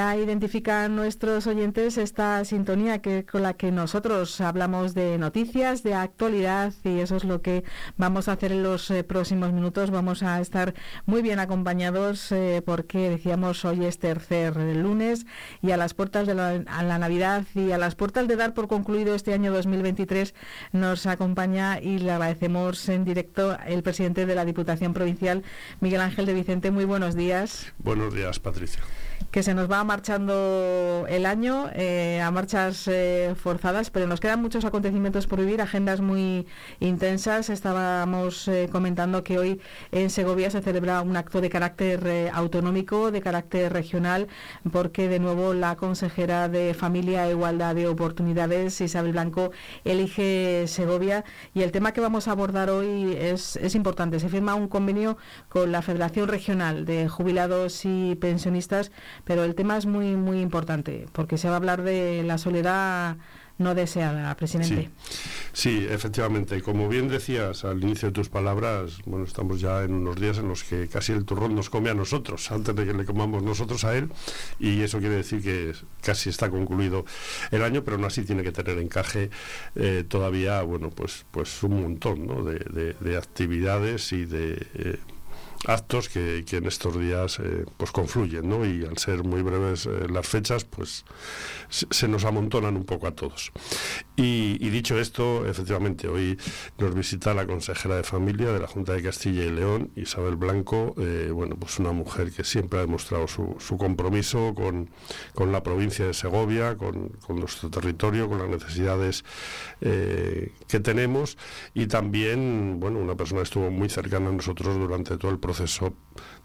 Ya identifican nuestros oyentes esta sintonía que con la que nosotros hablamos de noticias, de actualidad y eso es lo que vamos a hacer en los eh, próximos minutos. Vamos a estar muy bien acompañados eh, porque decíamos hoy es tercer lunes y a las puertas de la, la Navidad y a las puertas de dar por concluido este año 2023 nos acompaña y le agradecemos en directo el presidente de la Diputación Provincial, Miguel Ángel de Vicente. Muy buenos días. Buenos días, Patricia que se nos va marchando el año eh, a marchas eh, forzadas, pero nos quedan muchos acontecimientos por vivir, agendas muy intensas. Estábamos eh, comentando que hoy en Segovia se celebra un acto de carácter autonómico, de carácter regional, porque de nuevo la consejera de Familia e Igualdad de Oportunidades, Isabel Blanco, elige Segovia. Y el tema que vamos a abordar hoy es, es importante. Se firma un convenio con la Federación Regional de Jubilados y Pensionistas pero el tema es muy, muy importante, porque se va a hablar de la soledad no deseada, presidente. Sí. efectivamente. Como bien decías al inicio de tus palabras, bueno, estamos ya en unos días en los que casi el turrón nos come a nosotros, antes de que le comamos nosotros a él, y eso quiere decir que casi está concluido el año, pero aún así tiene que tener encaje eh, todavía, bueno, pues, pues un montón ¿no? de, actividades y de... Eh, actos que, en estos días eh, pues confluyen, ¿no? Y al ser muy breves eh, las fechas, pues se, nos amontonan un poco a todos. Y, dicho esto, efectivamente, hoy nos visita la consejera de familia de la Junta de Castilla y León, Isabel Blanco, eh, bueno, pues una mujer que siempre ha demostrado su, compromiso con, la provincia de Segovia, con, con, nuestro territorio, con las necesidades que tenemos y también, bueno, una persona que estuvo muy cercana a nosotros durante todo el proceso proceso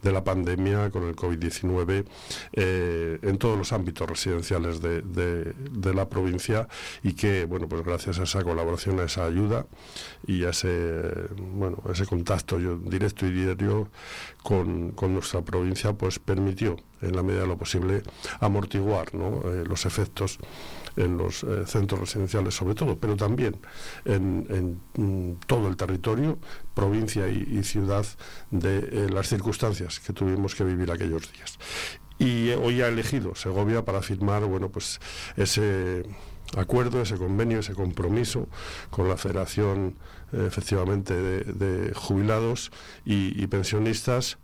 de la pandemia con el COVID-19 eh, en todos los ámbitos residenciales de, la provincia y que, bueno, pues gracias a esa colaboración, a esa ayuda y a ese, bueno, ese contacto directo y diario con, nuestra provincia, pues permitió, en la medida de lo posible, amortiguar eh, los efectos en los eh, centros residenciales sobre todo, pero también en, mm, todo el territorio, provincia y, ciudad, de eh, las circunstancias que tuvimos que vivir aquellos días. Y eh, hoy ha elegido Segovia para firmar bueno, pues ese acuerdo, ese convenio, ese compromiso con la Federación efectivamente de, jubilados y, pensionistas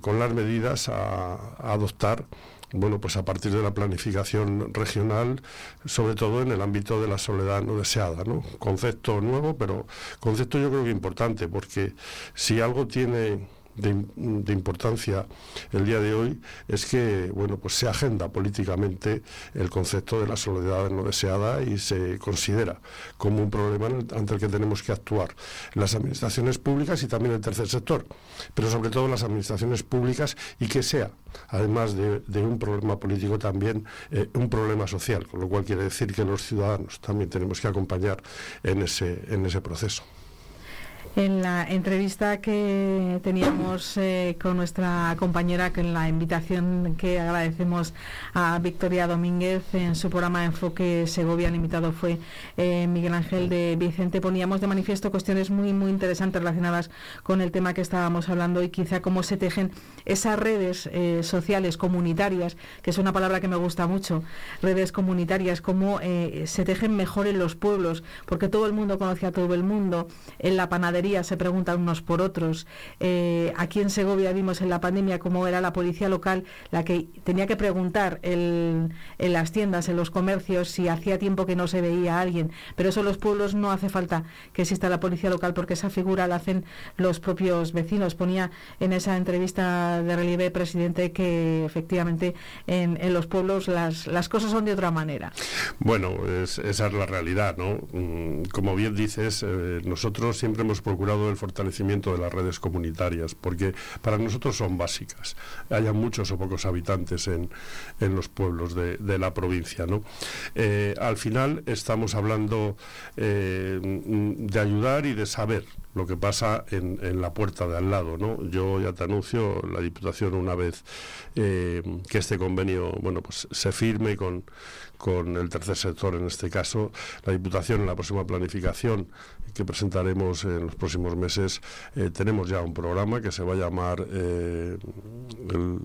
con las medidas a adoptar bueno, pues a partir de la planificación regional, sobre todo en el ámbito de la soledad no deseada, ¿no? Concepto nuevo, pero concepto yo creo que importante, porque si algo tiene de, importancia el día de hoy es que bueno pues se agenda políticamente el concepto de la soledad no deseada y se considera como un problema ante el que tenemos que actuar las administraciones públicas y también el tercer sector pero sobre todo las administraciones públicas y que sea además de, un problema político también eh, un problema social con lo cual quiere decir que los ciudadanos también tenemos que acompañar en ese en ese proceso en la entrevista que teníamos eh, con nuestra compañera, con la invitación que agradecemos a Victoria Domínguez en su programa Enfoque Segovia, invitado fue eh, Miguel Ángel de Vicente, poníamos de manifiesto cuestiones muy, muy interesantes relacionadas con el tema que estábamos hablando y quizá cómo se tejen esas redes eh, sociales comunitarias, que es una palabra que me gusta mucho, redes comunitarias, cómo se tejen mejor en los pueblos, porque todo el mundo conoce a todo el mundo, en la panadería se preguntan unos por otros. Eh, aquí en Segovia vimos en la pandemia cómo era la policía local la que tenía que preguntar en las tiendas, en los comercios, si hacía tiempo que no se veía a alguien. Pero eso en los pueblos no hace falta que exista la policía local porque esa figura la hacen los propios vecinos. Ponía en esa entrevista de relieve presidente que efectivamente en, los pueblos las, las cosas son de otra manera. Bueno, esa es la realidad, ¿no? Mm, como bien dices, eh, nosotros siempre hemos procurado el fortalecimiento de las redes comunitarias, porque para nosotros son básicas, haya muchos o pocos habitantes en, en los pueblos de, la provincia. ¿no? Eh, al final estamos hablando eh, de ayudar y de saber lo que pasa en, la puerta de al lado. ¿no? Yo ya te anuncio, la Diputación una vez eh, que este convenio bueno, pues se firme con, con el tercer sector, en este caso, la Diputación en la próxima planificación que presentaremos en los próximos meses, eh, tenemos ya un programa que se va a llamar eh, el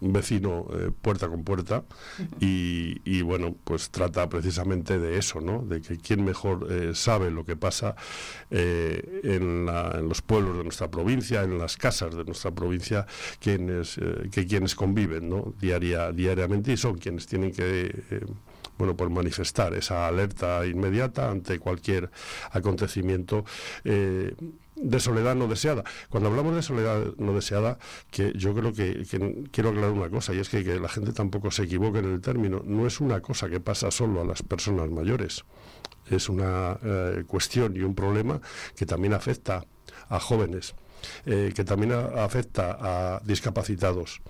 vecino puerta con puerta y, bueno, pues trata precisamente de eso, ¿no? De que quien mejor sabe lo que pasa en, los pueblos de nuestra provincia, en las casas de nuestra provincia, quienes, que quienes conviven, ¿no? Diaria, diariamente y son quienes tienen que bueno, por manifestar esa alerta inmediata ante cualquier acontecimiento. Eh, de soledad no deseada. Cuando hablamos de soledad no deseada, que yo creo que, quiero aclarar una cosa, y es que, la gente tampoco se equivoque en el término, no es una cosa que pasa solo a las personas mayores, es una eh, cuestión y un problema que también afecta a jóvenes, eh, que también afecta a discapacitados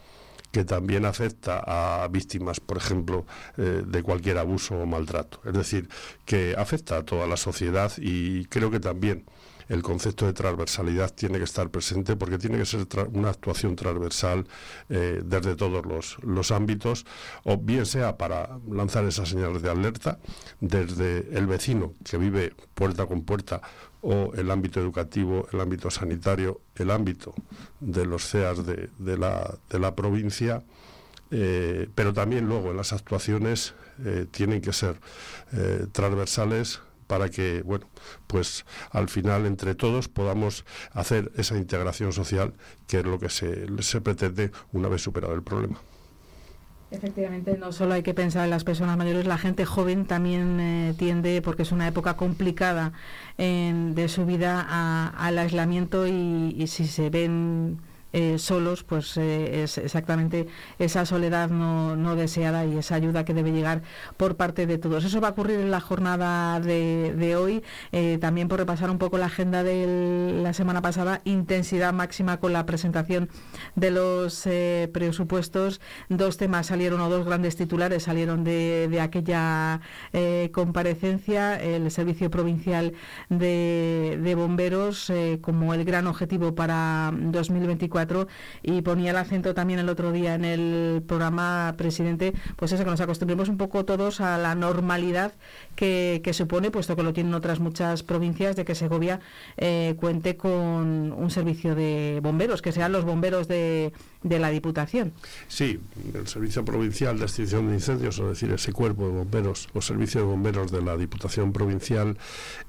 que también afecta a víctimas, por ejemplo, eh, de cualquier abuso o maltrato. Es decir, que afecta a toda la sociedad y creo que también el concepto de transversalidad tiene que estar presente porque tiene que ser una actuación transversal eh, desde todos los, los, ámbitos, o bien sea para lanzar esas señales de alerta desde el vecino que vive puerta con puerta o el ámbito educativo, el ámbito sanitario, el ámbito de los CEAS de, la, de la, provincia, eh, pero también luego en las actuaciones eh, tienen que ser transversales para que, bueno, pues al final entre todos podamos hacer esa integración social que es lo que se, se pretende una vez superado el problema. Efectivamente, no solo hay que pensar en las personas mayores, la gente joven también eh, tiende, porque es una época complicada de su vida, al aislamiento y si se ven eh, solos, pues eh, es exactamente esa soledad no, no, deseada y esa ayuda que debe llegar por parte de todos. Eso va a ocurrir en la jornada de, hoy, eh, también por repasar un poco la agenda de la semana pasada, intensidad máxima con la presentación de los presupuestos. Dos temas salieron o dos grandes titulares salieron de, de aquella comparecencia, el Servicio Provincial de Bomberos como el gran objetivo para 2024 y ponía el acento también el otro día en el programa presidente, pues eso que nos acostumbremos un poco todos a la normalidad que, supone, puesto que lo tienen otras muchas provincias, de que Segovia eh, cuente con un servicio de bomberos, que sean los bomberos de, de la Diputación. Sí, el Servicio Provincial de Extinción de Incendios, es decir, ese cuerpo de bomberos o servicio de bomberos de la Diputación Provincial,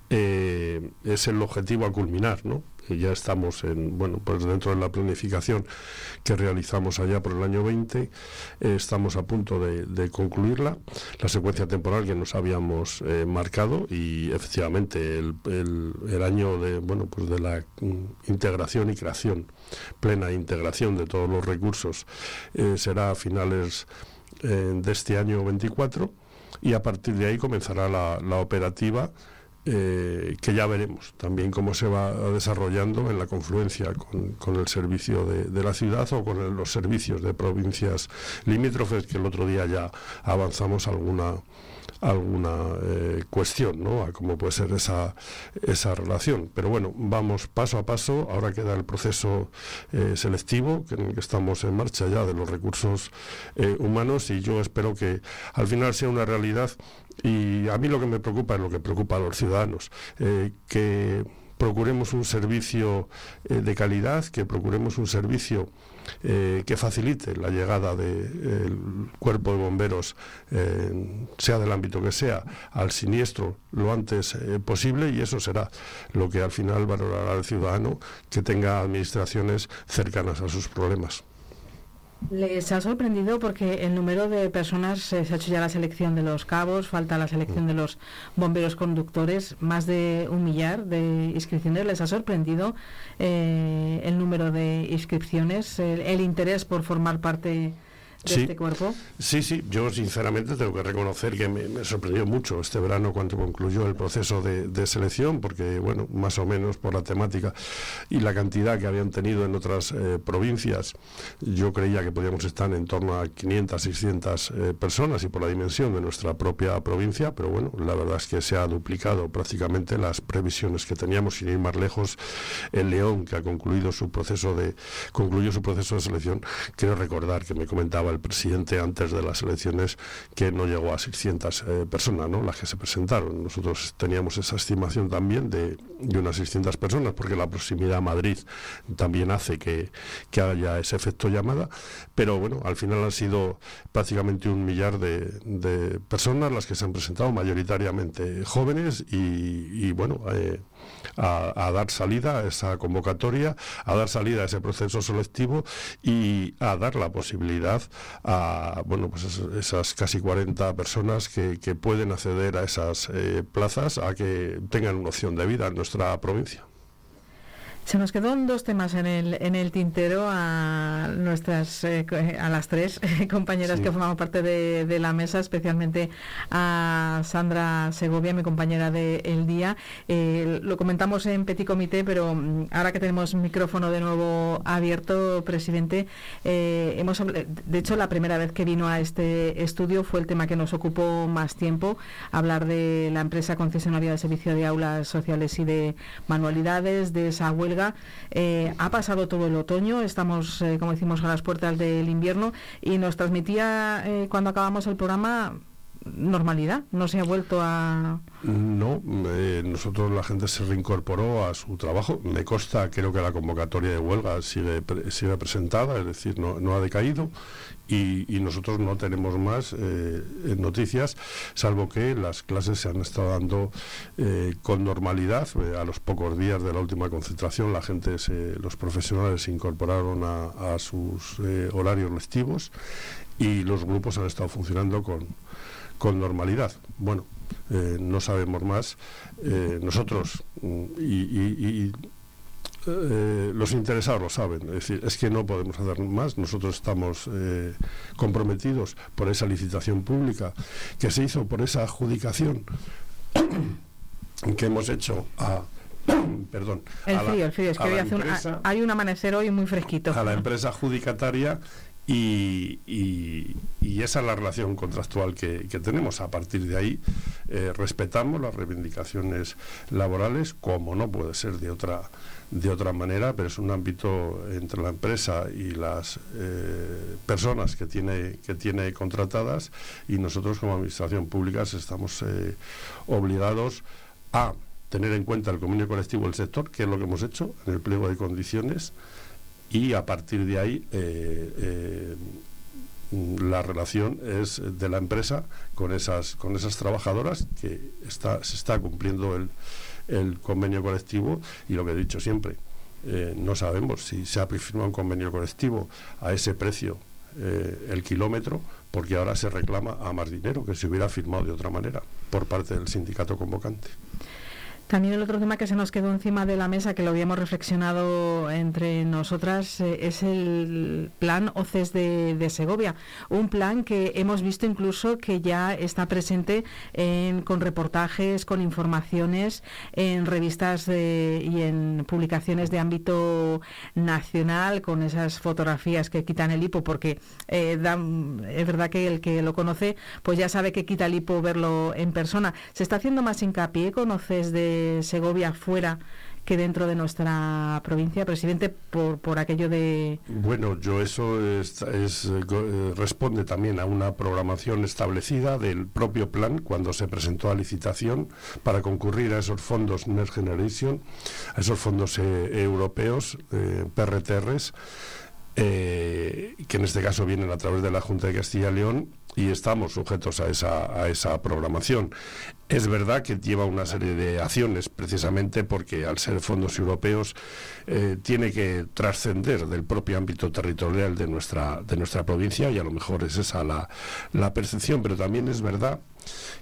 eh, es el objetivo a culminar, ¿no? Ya estamos en, bueno, pues dentro de la planificación que realizamos allá por el año 20, eh, estamos a punto de, concluirla, la secuencia temporal que nos habíamos eh, marcado y efectivamente el, año de, bueno, pues de la mm, integración y creación, plena integración de todos los recursos eh, será a finales de este año 24 y a partir de ahí comenzará la operativa eh, que ya veremos también cómo se va desarrollando en la confluencia con, el servicio de, la ciudad o con los servicios de provincias limítrofes, que el otro día ya avanzamos alguna alguna eh, cuestión ¿no? a cómo puede ser esa, esa relación. Pero bueno, vamos paso a paso. Ahora queda el proceso eh, selectivo, en el que estamos en marcha ya de los recursos humanos y yo espero que al final sea una realidad y a mí lo que me preocupa es lo que preocupa a los ciudadanos, eh, que procuremos un servicio eh, de calidad, que procuremos un servicio eh, que facilite la llegada del cuerpo de bomberos, sea del ámbito que sea, al siniestro lo antes posible y eso será lo que al final valorará el ciudadano que tenga administraciones cercanas a sus problemas. Les ha sorprendido porque el número de personas, eh, se ha hecho ya la selección de los cabos, falta la selección de los bomberos conductores, más de un millar de inscripciones. ¿Les ha sorprendido eh, el número de inscripciones, el, interés por formar parte de este cuerpo? Sí, sí, yo sinceramente tengo que reconocer que me, sorprendió mucho este verano cuando concluyó el proceso de, selección, porque, bueno, más o menos por la temática y la cantidad que habían tenido en otras eh, provincias, yo creía que podíamos estar en torno a 500, 600 eh, personas y por la dimensión de nuestra propia provincia, pero bueno, la verdad es que se ha duplicado prácticamente las previsiones que teníamos, sin ir más lejos, el León, que ha concluido su proceso de, concluyó su proceso de selección, quiero recordar que me comentaba el presidente antes de las elecciones que no llegó a 600 eh, personas, ¿no? Las que se presentaron. Nosotros teníamos esa estimación también de, unas 600 personas, porque la proximidad a Madrid también hace que, haya ese efecto llamada, pero bueno, al final han sido prácticamente un millar de, personas las que se han presentado, mayoritariamente jóvenes, y, bueno, eh, a, dar salida a esa convocatoria, a dar salida a ese proceso selectivo y a dar la posibilidad a bueno pues esas casi 40 personas que, pueden acceder a esas eh, plazas a que tengan una opción de vida en nuestra provincia. Se nos quedó dos temas en el, en el tintero a nuestras eh, a las tres compañeras que formamos parte de, la mesa, especialmente a Sandra Segovia, mi compañera de El Día. Eh, lo comentamos en Petit Comité, pero mm, ahora que tenemos micrófono de nuevo abierto, presidente, eh, hemos de hecho la primera vez que vino a este estudio fue el tema que nos ocupó más tiempo, hablar de la empresa concesionaria de servicio de aulas sociales y de manualidades, de esa eh, ha pasado todo el otoño, estamos, eh, como decimos, a las puertas del invierno y nos transmitía eh, cuando acabamos el programa normalidad, no se ha vuelto a... No, nosotros la gente se reincorporó a su trabajo. Me consta, creo que la convocatoria de huelga sigue, sigue presentada, es decir, no, no ha decaído y, nosotros no tenemos más eh, noticias, salvo que las clases se han estado dando eh, con normalidad. Eh, a los pocos días de la última concentración, la gente, los profesionales se incorporaron a, a sus horarios lectivos y los grupos han estado funcionando con, con normalidad. Bueno, eh, no sabemos más. Eh, nosotros mm, y, eh, los interesados lo saben, es decir, es que no podemos hacer más. Nosotros estamos comprometidos por esa licitación pública que se hizo por esa adjudicación que hemos hecho a perdón. El frío, el frío, es que hoy hace un, hay un amanecer hoy muy fresquito. A la empresa adjudicataria y, esa es la relación contractual que, tenemos. A partir de ahí eh, respetamos las reivindicaciones laborales, como no puede ser de otra, de otra manera, pero es un ámbito entre la empresa y las eh, personas que tiene, que tiene contratadas y nosotros como Administración Pública estamos eh, obligados a tener en cuenta el convenio colectivo del sector, que es lo que hemos hecho en el pliego de condiciones, y a partir de ahí eh, eh, la relación es de la empresa con esas con esas trabajadoras que está, se está cumpliendo el, el convenio colectivo y lo que he dicho siempre eh, no sabemos si se ha firmado un convenio colectivo a ese precio el kilómetro porque ahora se reclama a más dinero que se hubiera firmado de otra manera por parte del sindicato convocante. También el otro tema que se nos quedó encima de la mesa, que lo habíamos reflexionado entre nosotras, eh, es el plan OCES de, Segovia. Un plan que hemos visto incluso que ya está presente con reportajes, con informaciones en revistas y en publicaciones de ámbito nacional, con esas fotografías que quitan el hipo, porque eh, es verdad que el que lo conoce pues ya sabe que quita el hipo verlo en persona. Se está haciendo más hincapié con OCES de Segovia fuera que dentro de nuestra provincia, presidente, por, por aquello de... Bueno, yo eso es, eh, responde también a una programación establecida del propio plan cuando se presentó a licitación para concurrir a esos fondos Next Generation, a esos fondos eh, europeos, eh, PRTRs, que en este caso vienen a través de la Junta de Castilla y León y estamos sujetos a esa, a esa programación. Es verdad que lleva una serie de acciones, precisamente porque al ser fondos europeos eh, tiene que trascender del propio ámbito territorial de nuestra, de nuestra provincia y a lo mejor es esa la, la percepción, pero también es verdad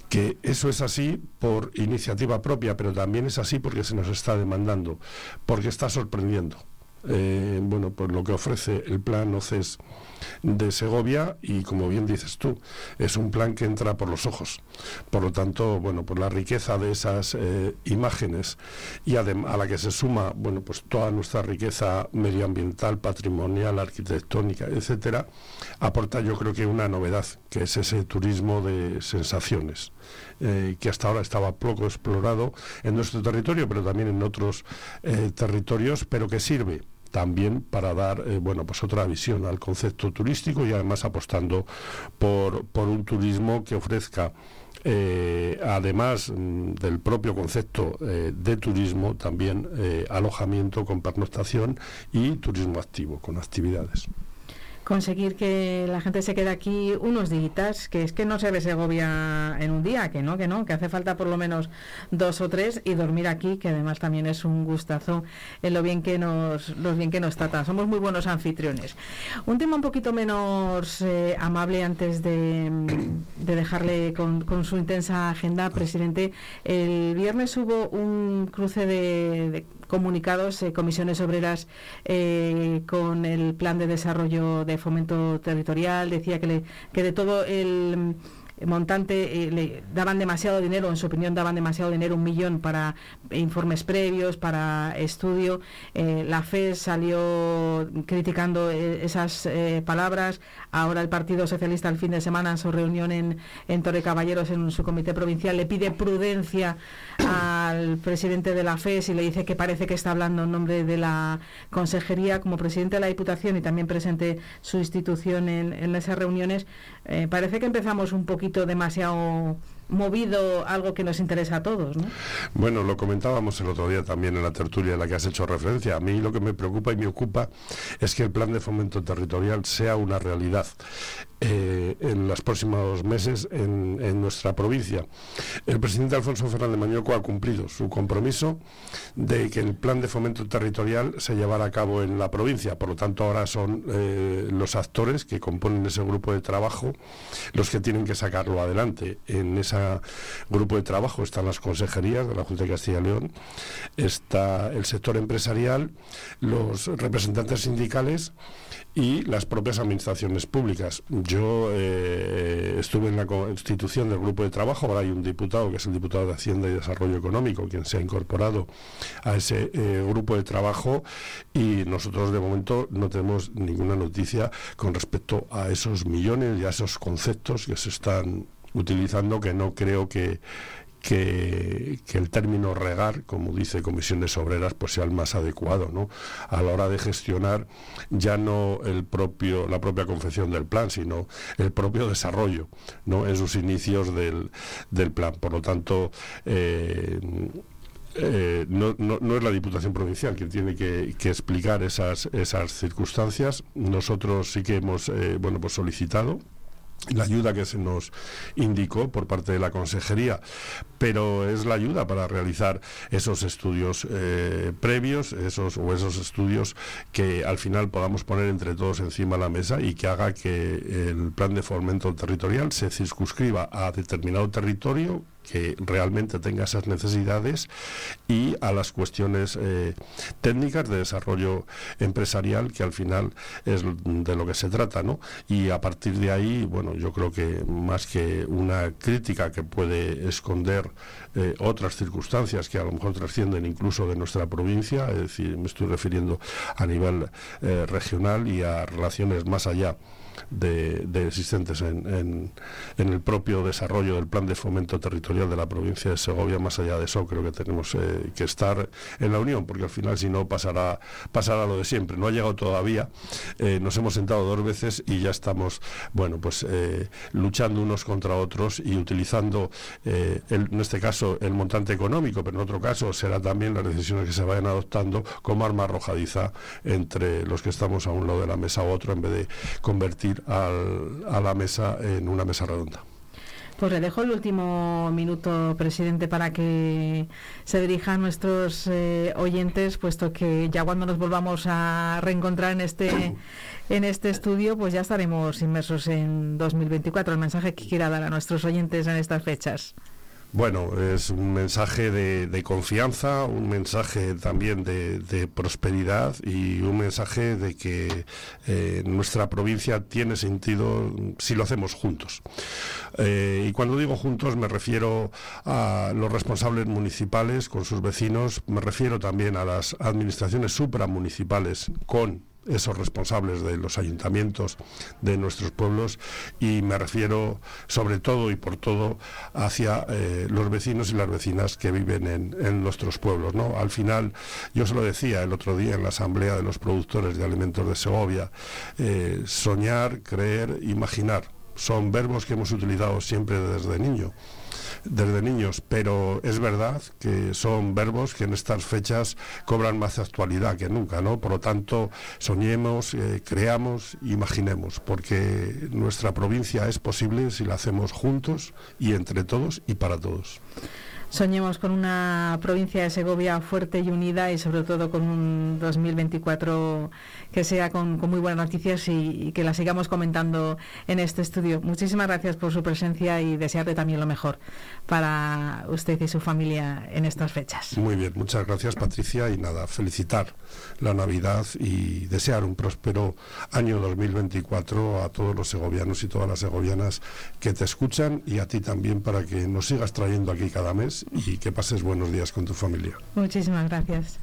que eso es así por iniciativa propia, pero también es así porque se nos está demandando, porque está sorprendiendo eh, bueno, pues lo que ofrece el plan OCES de Segovia y como bien dices tú, es un plan que entra por los ojos. Por lo tanto, bueno, pues la riqueza de esas eh, imágenes y a la que se suma, bueno, pues toda nuestra riqueza medioambiental, patrimonial, arquitectónica, etcétera, aporta yo creo que una novedad, que es ese turismo de sensaciones. Eh, que hasta ahora estaba poco explorado en nuestro territorio, pero también en otros eh, territorios, pero que sirve también para dar eh, bueno pues otra visión al concepto turístico y además apostando por, por un turismo que ofrezca además mm, del propio concepto de turismo, también alojamiento con pernoctación y turismo activo, con actividades conseguir que la gente se quede aquí unos días, que es que no se ve Segovia en un día, que no, que no, que hace falta por lo menos dos o tres y dormir aquí, que además también es un gustazo en lo bien que nos, lo bien que nos trata. Somos muy buenos anfitriones. Un tema un poquito menos eh, amable antes de, dejarle con, su intensa agenda, presidente. El viernes hubo un cruce de comunicados, eh, comisiones obreras eh, con el plan de desarrollo de fomento territorial, decía que, le, que de todo el montante, eh, le daban demasiado dinero, en su opinión daban demasiado dinero, un millón para informes previos, para estudio. Eh, la FES salió criticando eh, esas palabras. Ahora el Partido Socialista el fin de semana en su reunión en, en Torre Caballeros, en su comité provincial, le pide prudencia al presidente de la FES y le dice que parece que está hablando en nombre de la consejería como presidente de la Diputación y también presente su institución en, en esas reuniones. parece que empezamos un poquito demasiado movido algo que nos interesa a todos. ¿no? Bueno, lo comentábamos el otro día también en la tertulia en la que has hecho referencia. A mí lo que me preocupa y me ocupa es que el plan de fomento territorial sea una realidad. Eh, en los próximos meses en, nuestra provincia. El presidente Alfonso Fernández Mañoco ha cumplido su compromiso de que el plan de fomento territorial se llevara a cabo en la provincia. Por lo tanto, ahora son eh, los actores que componen ese grupo de trabajo los que tienen que sacarlo adelante. En ese grupo de trabajo están las consejerías de la Junta de Castilla y León, está el sector empresarial, los representantes sindicales y las propias administraciones públicas. Yo eh, estuve en la constitución del grupo de trabajo, ahora hay un diputado que es el diputado de Hacienda y Desarrollo Económico, quien se ha incorporado a ese eh, grupo de trabajo y nosotros de momento no tenemos ninguna noticia con respecto a esos millones y a esos conceptos que se están utilizando que no creo que que, el término regar, como dice Comisiones Obreras, pues sea el más adecuado, ¿no? A la hora de gestionar ya no el propio, la propia confección del plan, sino el propio desarrollo, ¿no? En sus inicios del, del plan. Por lo tanto, eh, eh, no, no, es la Diputación Provincial quien tiene que, explicar esas, esas circunstancias. Nosotros sí que hemos eh, bueno, pues solicitado la ayuda que se nos indicó por parte de la consejería, pero es la ayuda para realizar esos estudios eh, previos, esos o esos estudios que al final podamos poner entre todos encima de la mesa y que haga que el plan de fomento territorial se circunscriba a determinado territorio que realmente tenga esas necesidades y a las cuestiones eh, técnicas de desarrollo empresarial que al final es de lo que se trata, ¿no? Y a partir de ahí, bueno, yo creo que más que una crítica que puede esconder eh, otras circunstancias que a lo mejor trascienden incluso de nuestra provincia, es decir, me estoy refiriendo a nivel eh, regional y a relaciones más allá de, existentes en, el propio desarrollo del plan de fomento territorial de la provincia de Segovia. Más allá de eso, creo que tenemos eh, que estar en la unión, porque al final, si no, pasará, pasará lo de siempre. No ha llegado todavía, eh, nos hemos sentado dos veces y ya estamos, bueno, pues eh, luchando unos contra otros y utilizando, en este caso, el montante económico, pero en otro caso será también las decisiones que se vayan adoptando como arma arrojadiza entre los que estamos a un lado de la mesa u otro, en vez de convertir a la mesa en una mesa redonda. Pues le dejo el último minuto, presidente, para que se dirija a nuestros eh, oyentes, puesto que ya cuando nos volvamos a reencontrar en este en este estudio, pues ya estaremos inmersos en 2024. El mensaje que quiera dar a nuestros oyentes en estas fechas. Bueno, es un mensaje de, confianza, un mensaje también de, prosperidad y un mensaje de que eh, nuestra provincia tiene sentido si lo hacemos juntos. Eh, y cuando digo juntos me refiero a los responsables municipales con sus vecinos, me refiero también a las administraciones supramunicipales con esos responsables de los ayuntamientos de nuestros pueblos y me refiero sobre todo y por todo hacia eh, los vecinos y las vecinas que viven en, nuestros pueblos. ¿no? Al final, yo se lo decía el otro día en la Asamblea de los Productores de Alimentos de Segovia, eh, soñar, creer, imaginar son verbos que hemos utilizado siempre desde niño desde niños, pero es verdad que son verbos que en estas fechas cobran más actualidad que nunca, ¿no? Por lo tanto, soñemos, eh, creamos, imaginemos, porque nuestra provincia es posible si la hacemos juntos y entre todos y para todos. Soñemos con una provincia de Segovia fuerte y unida y sobre todo con un 2024 que sea con, muy buenas noticias y, que la sigamos comentando en este estudio. Muchísimas gracias por su presencia y desearle también lo mejor para usted y su familia en estas fechas. Muy bien, muchas gracias Patricia y nada, felicitar la Navidad y desear un próspero año 2024 a todos los segovianos y todas las segovianas que te escuchan y a ti también para que nos sigas trayendo aquí cada mes y que pases buenos días con tu familia. Muchísimas gracias.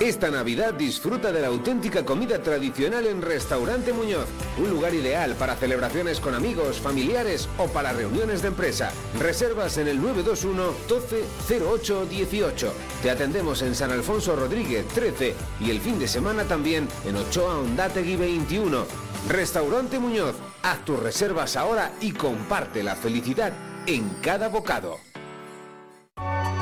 Esta Navidad disfruta de la auténtica comida tradicional en Restaurante Muñoz, un lugar ideal para celebraciones con amigos, familiares o para reuniones de empresa. Reservas en el 921 12 08 18. Te atendemos en San Alfonso Rodríguez 13 y el fin de semana también en Ochoa Ondategui 21. Restaurante Muñoz, haz tus reservas ahora y comparte la felicidad en cada bocado.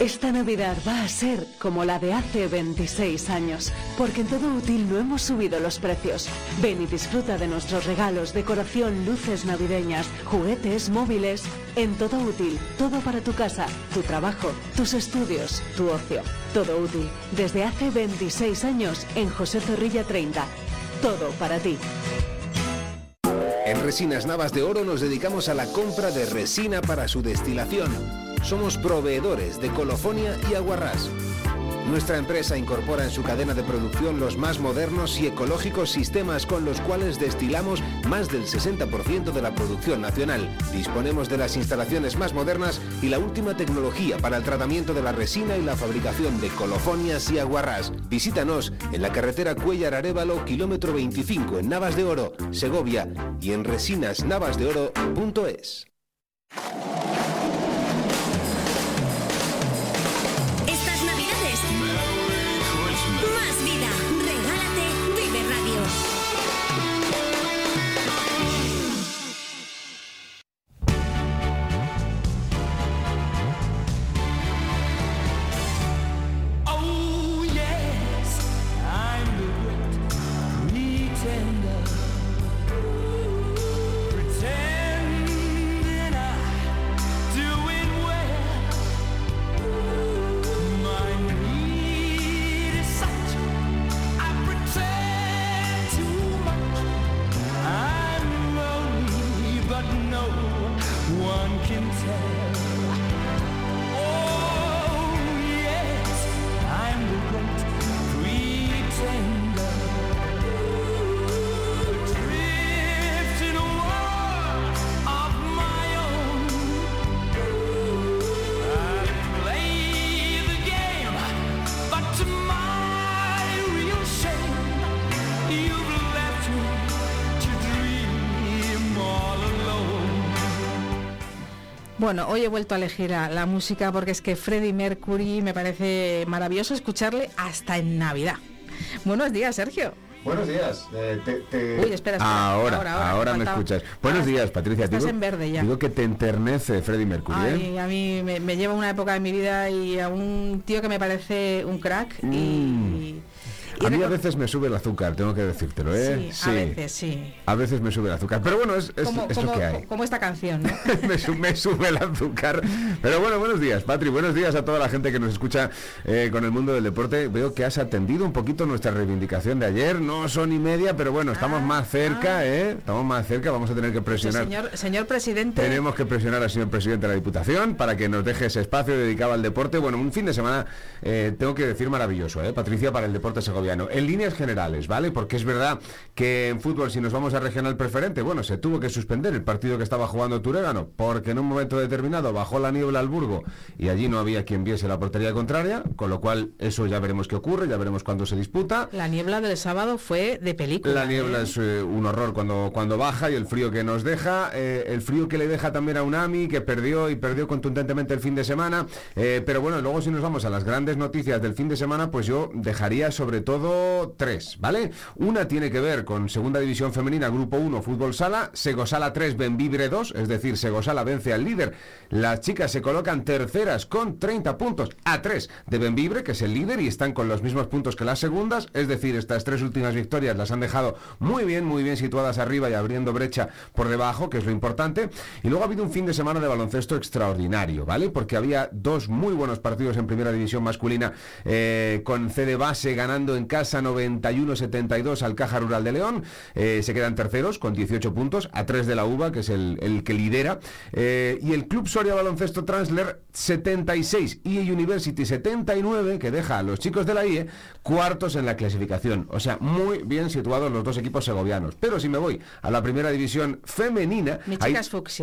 Esta Navidad va a ser como la de hace 26 años, porque en todo útil no hemos subido los precios. Ven y disfruta de nuestros regalos, decoración, luces navideñas, juguetes, móviles. En todo útil, todo para tu casa, tu trabajo, tus estudios, tu ocio. Todo útil, desde hace 26 años en José Zorrilla 30. Todo para ti. En Resinas Navas de Oro nos dedicamos a la compra de resina para su destilación somos proveedores de colofonia y aguarrás. Nuestra empresa incorpora en su cadena de producción los más modernos y ecológicos sistemas con los cuales destilamos más del 60% de la producción nacional. Disponemos de las instalaciones más modernas y la última tecnología para el tratamiento de la resina y la fabricación de colofonias y aguarrás. Visítanos en la carretera Cuellar Arevalo, kilómetro 25 en Navas de Oro, Segovia y en resinasnavasdeoro.es. Bueno, hoy he vuelto a elegir la, música porque es que Freddie Mercury me parece maravilloso escucharle hasta en Navidad. Buenos días, Sergio. Buenos días. Eh, Uy, espera, Ahora, ahora, me escuchas. Buenos días, Patricia. Estás en verde ya. Digo que te enternece Freddie Mercury. Ay, ¿eh? a mí me, lleva una época de mi vida y a un tío que me parece un crack y A mí a veces me sube el azúcar, tengo que decírtelo, ¿eh? Sí, a veces sí. A veces me sube el azúcar, pero bueno, es, es, lo que hay. Como esta canción, ¿no? me, sube, el azúcar. Pero bueno, buenos días, Patri, buenos días a toda la gente que nos escucha eh, con el mundo del deporte. Veo que has atendido un poquito nuestra reivindicación de ayer, no son y media, pero bueno, estamos ah, más cerca, ah. ¿eh? Estamos más cerca, vamos a tener que presionar. señor, señor presidente. Tenemos que presionar al señor presidente de la Diputación para que nos deje ese espacio dedicado al deporte. Bueno, un fin de semana, eh, tengo que decir maravilloso, ¿eh? Patricia, para el deporte segoviano. En líneas generales, ¿vale? Porque es verdad que en fútbol, si nos vamos a regional preferente, bueno, se tuvo que suspender el partido que estaba jugando Turégano, porque en un momento determinado bajó la niebla al Burgo y allí no había quien viese la portería contraria, con lo cual eso ya veremos qué ocurre, ya veremos cuándo se disputa. La niebla del sábado fue de película. La niebla ¿eh? es eh, un horror cuando, cuando baja y el frío que nos deja, eh, el frío que le deja también a Unami, que perdió y perdió contundentemente el fin de semana. pero bueno, luego si nos vamos a las grandes noticias del fin de semana, pues yo dejaría sobre todo tres ¿vale? Una tiene que ver con Segunda División Femenina, Grupo 1, Fútbol Sala, Segosala 3, Benvibre 2, es decir, Segosala vence al líder. Las chicas se colocan terceras con 30 puntos a 3 de Benvibre, que es el líder, y están con los mismos puntos que las segundas, es decir, estas tres últimas victorias las han dejado muy bien, muy bien situadas arriba y abriendo brecha por debajo, que es lo importante. Y luego ha habido un fin de semana de baloncesto extraordinario, ¿vale? Porque había dos muy buenos partidos en Primera División masculina, eh, con C de base ganando en casa 90 71-72 al Caja Rural de León. Eh, se quedan terceros con 18 puntos, a 3 de la UBA, que es el, que lidera. Eh, y el Club Soria Baloncesto Transler 76 y University 79, que deja a los chicos de la IE cuartos en la clasificación. O sea, muy bien situados los dos equipos segovianos. Pero si me voy a la primera división femenina, ahí,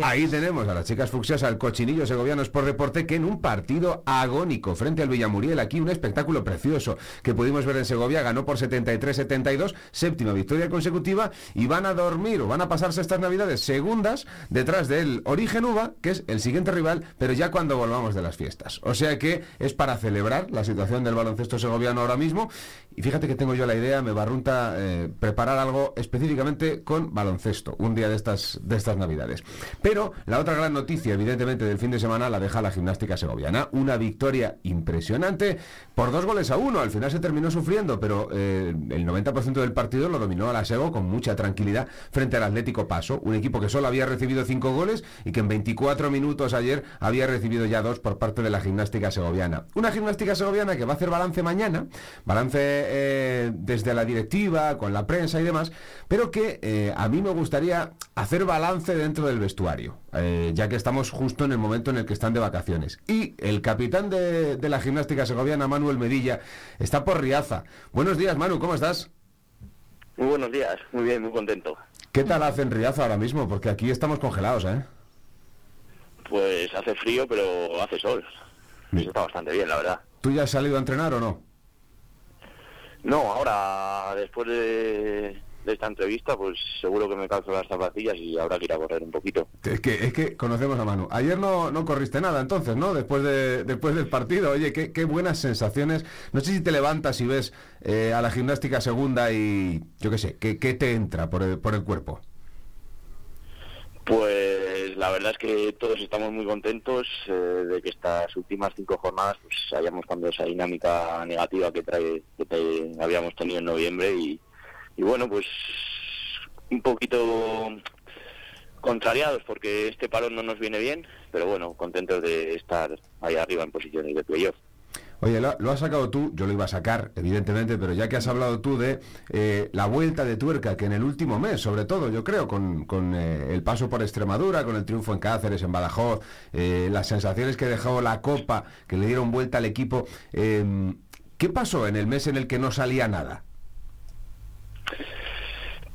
ahí, tenemos a las chicas fucsias, al cochinillo segovianos por deporte, que en un partido agónico frente al Villamuriel, aquí un espectáculo precioso que pudimos ver en Segovia, ganó por 70 73-72, séptima victoria consecutiva y van a dormir o van a pasarse estas navidades segundas detrás del Origen Uva, que es el siguiente rival, pero ya cuando volvamos de las fiestas. O sea que es para celebrar la situación del baloncesto segoviano ahora mismo y fíjate que tengo yo la idea, me barrunta eh, preparar algo específicamente con baloncesto, un día de estas, de estas navidades. Pero la otra gran noticia, evidentemente, del fin de semana la deja la gimnástica segoviana. Una victoria impresionante por dos goles a uno. Al final se terminó sufriendo, pero eh, el 90% del partido lo dominó a la Sego con mucha tranquilidad frente al Atlético Paso, un equipo que solo había recibido cinco goles y que en 24 minutos ayer había recibido ya dos por parte de la gimnástica segoviana. Una gimnástica segoviana que va a hacer balance mañana, balance eh, desde la directiva, con la prensa y demás, pero que eh, a mí me gustaría hacer balance dentro del vestuario, eh, ya que estamos justo en el momento en el que están de vacaciones. Y el capitán de, de la gimnástica segoviana, Manuel Medilla, está por Riaza. Buenos días, Manu, ¿cómo estás? Muy buenos días, muy bien, muy contento. ¿Qué tal hace en Riaza ahora mismo? Porque aquí estamos congelados, ¿eh? Pues hace frío, pero hace sol. Eso está bastante bien, la verdad. ¿Tú ya has salido a entrenar o no? No, ahora, después de, esta entrevista, pues seguro que me calzo las zapatillas y habrá que ir a correr un poquito. Es que, es que conocemos a Manu. Ayer no, no corriste nada, entonces, ¿no? Después, de, después del partido. Oye, qué, qué buenas sensaciones. No sé si te levantas y ves eh, a la gimnástica segunda y, yo qué sé, ¿qué, qué te entra por el, por el cuerpo? Pues la verdad es que todos estamos muy contentos eh, de que estas últimas cinco jornadas pues hayamos cambiado esa dinámica negativa que, trae, que habíamos tenido en noviembre y, y bueno, pues un poquito contrariados porque este parón no nos viene bien, pero bueno, contentos de estar ahí arriba en posiciones de playoff. Oye, lo, has sacado tú, yo lo iba a sacar, evidentemente, pero ya que has hablado tú de eh, la vuelta de tuerca, que en el último mes, sobre todo, yo creo, con, eh, el paso por Extremadura, con el triunfo en Cáceres, en Badajoz, eh, las sensaciones que dejó la Copa, que le dieron vuelta al equipo, ¿qué pasó en el mes en el que no salía nada?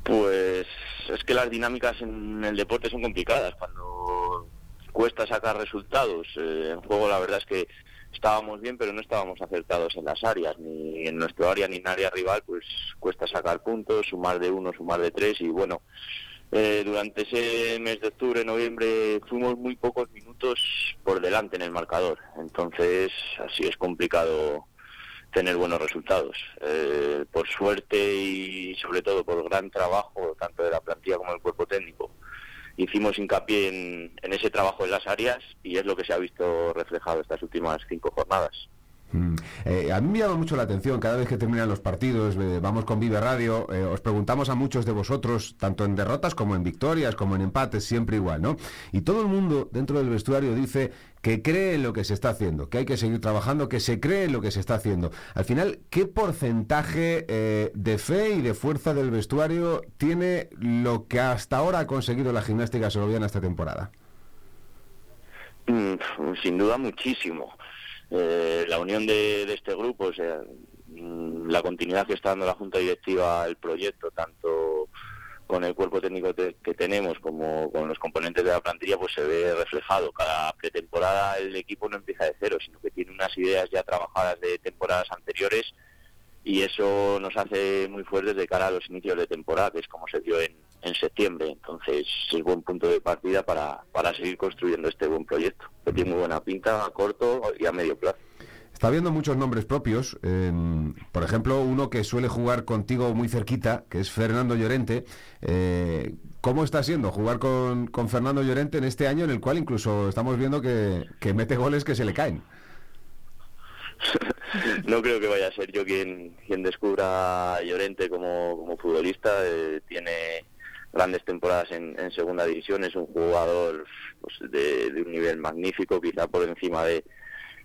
Pues es que las dinámicas en el deporte son complicadas. Cuando cuesta sacar resultados, eh, en juego la verdad es que estábamos bien, pero no estábamos acertados en las áreas, ni en nuestro área ni en área rival, pues cuesta sacar puntos, sumar de uno, sumar de tres, y bueno, eh, durante ese mes de octubre, noviembre, fuimos muy pocos minutos por delante en el marcador. Entonces, así es complicado tener buenos resultados. Eh, por suerte y sobre todo por gran trabajo, tanto de la plantilla como del cuerpo técnico, hicimos hincapié en, en ese trabajo en las áreas y es lo que se ha visto reflejado estas últimas cinco jornadas. Mm. Eh, a mí me llama mucho la atención cada vez que terminan los partidos, eh, vamos con Vive Radio, eh, os preguntamos a muchos de vosotros, tanto en derrotas como en victorias, como en empates, siempre igual, ¿no? Y todo el mundo dentro del vestuario dice que cree en lo que se está haciendo, que hay que seguir trabajando, que se cree en lo que se está haciendo. Al final, ¿qué porcentaje de fe y de fuerza del vestuario tiene lo que hasta ahora ha conseguido la gimnástica segoviana esta temporada? Mm, sin duda muchísimo eh, la unión de, este grupo, o sea, mm, la continuidad que está dando la Junta Directiva al proyecto, tanto con el cuerpo técnico que tenemos como con los componentes de la plantilla, pues se ve reflejado. Cada pretemporada el equipo no empieza de cero, sino que tiene unas ideas ya trabajadas de temporadas anteriores y eso nos hace muy fuertes de cara a los inicios de temporada, que es como se dio en, en septiembre. Entonces es buen punto de partida para, para seguir construyendo este buen proyecto, que tiene muy buena pinta a corto y a medio plazo. Está habiendo muchos nombres propios. por ejemplo, uno que suele jugar contigo muy cerquita, que es Fernando Llorente. Eh, ¿Cómo está siendo jugar con, con, Fernando Llorente en este año en el cual incluso estamos viendo que, que mete goles que se le caen? no creo que vaya a ser yo quien, quien descubra a Llorente como, como futbolista. Eh, tiene grandes temporadas en, segunda división, es un jugador pues, de, un nivel magnífico, quizá por encima de,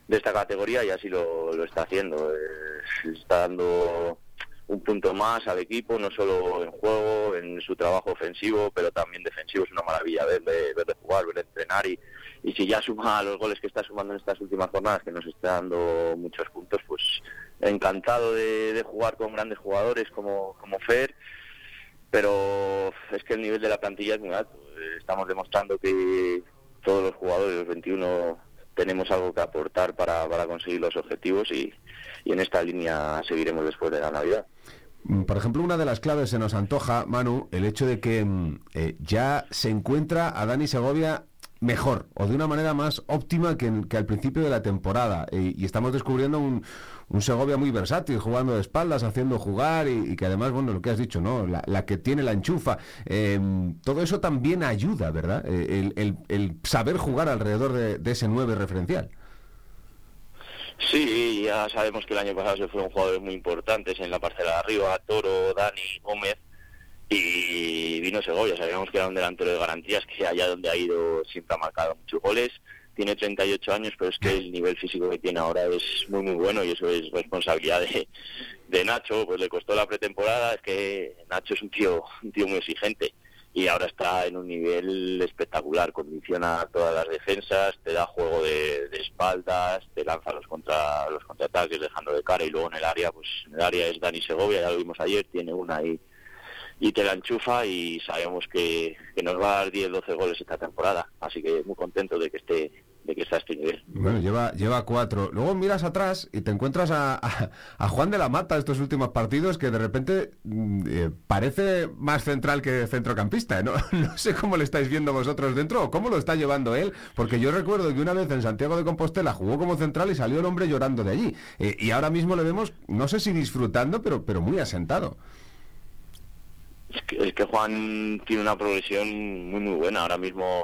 de esta categoría y así lo, lo está haciendo. Eh, está dando un punto más al equipo, no solo en juego, en su trabajo ofensivo, pero también defensivo. Es una maravilla verle, verle jugar, verle entrenar y, y si ya suma los goles que está sumando en estas últimas jornadas, que nos está dando muchos puntos, pues encantado de, de jugar con grandes jugadores como, como Fer pero es que el nivel de la plantilla es muy alto. Estamos demostrando que todos los jugadores, los 21, tenemos algo que aportar para, para conseguir los objetivos y, en esta línea seguiremos después de la Navidad. Mm, por ejemplo, una de las claves se nos antoja, Manu, el hecho de que mm, eh, ya se encuentra a Dani Segovia mejor o de una manera más óptima que, al principio de la temporada. y estamos descubriendo un, un Segovia muy versátil, jugando de espaldas, haciendo jugar y, que además, bueno, lo que has dicho, ¿no? La, que tiene la enchufa. Em, todo eso también ayuda, ¿verdad? Eh, el, saber jugar alrededor de, ese 9 referencial. Sí, ya sabemos que el año pasado se fueron jugadores muy importantes en la parcela de arriba, Toro, Dani, Gómez, y vino Segovia. Sabíamos que era un delantero de garantías, que allá donde ha ido siempre ha marcado muchos goles tiene 38 años, pero es que el nivel físico que tiene ahora es muy, muy bueno y eso es responsabilidad de, de Nacho. Pues le costó la pretemporada, es que Nacho es un tío, un tío muy exigente y ahora está en un nivel espectacular, condiciona todas las defensas, te da juego de, espaldas, te lanza los contra los contraataques dejando de cara y luego en el área, pues en el área es Dani Segovia, ya lo vimos ayer, tiene una ahí y te la enchufa y sabemos que, nos va a dar 10-12 goles esta temporada, así que muy contento de que esté de que está este nivel. Bueno, lleva, lleva cuatro. Luego miras atrás y te encuentras a, a, Juan de la Mata estos últimos partidos que de repente mm, eh, parece más central que centrocampista. ¿no? no sé cómo le estáis viendo vosotros dentro o cómo lo está llevando él, porque yo recuerdo que una vez en Santiago de Compostela jugó como central y salió el hombre llorando de allí. Eh, y ahora mismo le vemos, no sé si disfrutando, pero, pero muy asentado. Es que, es que Juan tiene una progresión muy muy buena. Ahora mismo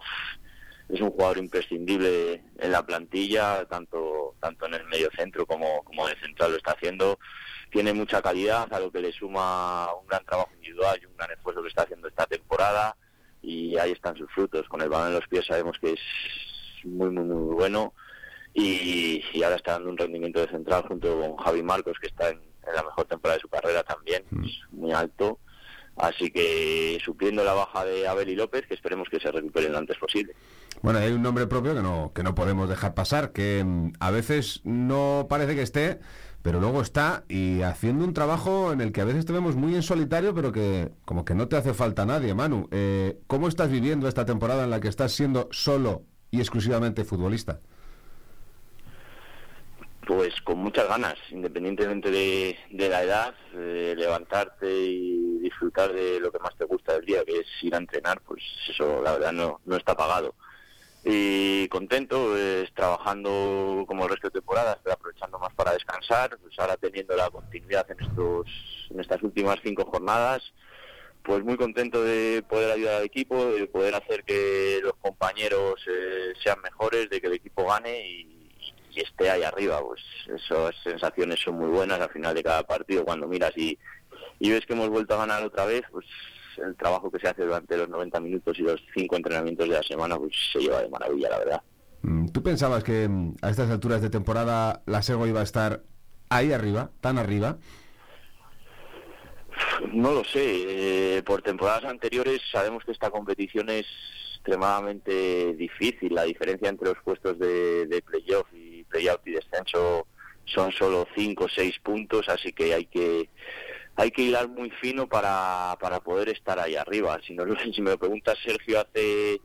es un jugador imprescindible en la plantilla, tanto tanto en el medio centro como, como de central lo está haciendo. Tiene mucha calidad, a lo que le suma un gran trabajo individual y un gran esfuerzo que está haciendo esta temporada y ahí están sus frutos. Con el balón en los pies sabemos que es muy, muy, muy bueno y, ahora está dando un rendimiento de central junto con Javi Marcos, que está en, la mejor temporada de su carrera también, mm. muy alto Así que supliendo la baja de Abel y López, que esperemos que se recuperen lo antes posible. Bueno, hay un nombre propio que no, que no podemos dejar pasar, que mm, a veces no parece que esté, pero luego está y haciendo un trabajo en el que a veces te vemos muy en solitario, pero que como que no te hace falta nadie, Manu. Eh, ¿Cómo estás viviendo esta temporada en la que estás siendo solo y exclusivamente futbolista? Pues con muchas ganas, independientemente de, la edad, levantarte y disfrutar de lo que más te gusta del día, que es ir a entrenar, pues eso la verdad no, no está pagado. Y contento, es trabajando como el resto de temporada, estoy aprovechando más para descansar, pues ahora teniendo la continuidad en, estos, en estas últimas cinco jornadas, pues muy contento de poder ayudar al equipo, de poder hacer que los compañeros eh, sean mejores, de que el equipo gane y, esté ahí arriba. Pues esas sensaciones son muy buenas al final de cada partido cuando miras y, y ves que hemos vuelto a ganar otra vez, pues el trabajo que se hace durante los 90 minutos y los cinco entrenamientos de la semana pues se lleva de maravilla, la verdad. Mm, ¿Tú pensabas que mm, a estas alturas de temporada la Sego iba a estar ahí arriba, tan arriba? No lo sé. Eh, por temporadas anteriores sabemos que esta competición es extremadamente difícil. La diferencia entre los puestos de, de playoff y playout y descenso son solo 5 o 6 puntos, así que hay que hay que hilar muy fino para, para poder estar ahí arriba. Si, no, si me lo preguntas, Sergio, hace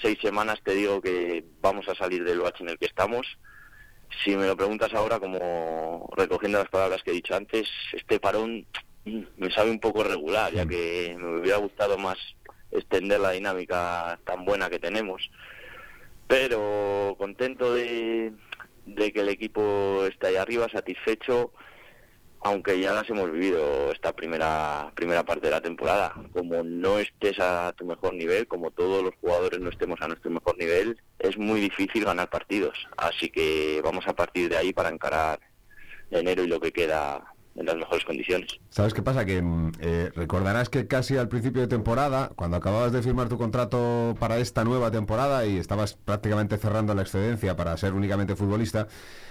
seis semanas te digo que vamos a salir del bache en el que estamos. Si me lo preguntas ahora, como recogiendo las palabras que he dicho antes, este parón mm, me sabe un poco regular, ya que me hubiera gustado más extender la dinámica tan buena que tenemos. Pero contento de, de que el equipo esté ahí arriba, satisfecho aunque ya las hemos vivido esta primera primera parte de la temporada. Como no estés a tu mejor nivel, como todos los jugadores no estemos a nuestro mejor nivel, es muy difícil ganar partidos. Así que vamos a partir de ahí para encarar enero y lo que queda en las mejores condiciones. ¿Sabes qué pasa? Que mm, eh, recordarás que casi al principio de temporada, cuando acababas de firmar tu contrato para esta nueva temporada y estabas prácticamente cerrando la excedencia para ser únicamente futbolista,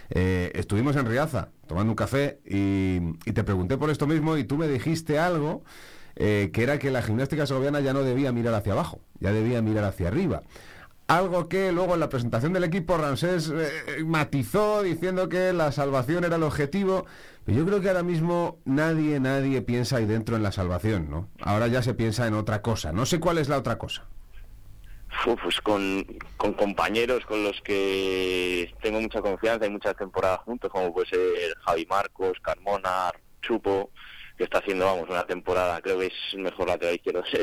eh, estuvimos en Riaza tomando un café y, te pregunté por esto mismo y tú me dijiste algo eh, que era que la gimnástica segoviana ya no debía mirar hacia abajo, ya debía mirar hacia arriba. Algo que luego en la presentación del equipo Ramsés eh, matizó diciendo que la salvación era el objetivo. Pero yo creo que ahora mismo nadie, nadie piensa ahí dentro en la salvación, ¿no? Ahora ya se piensa en otra cosa. No sé cuál es la otra cosa pues con, compañeros con los que tengo mucha confianza y muchas temporadas juntos, como puede ser Javi Marcos, Carmona, Chupo, que está haciendo, vamos, una temporada, creo que es mejor lateral izquierdo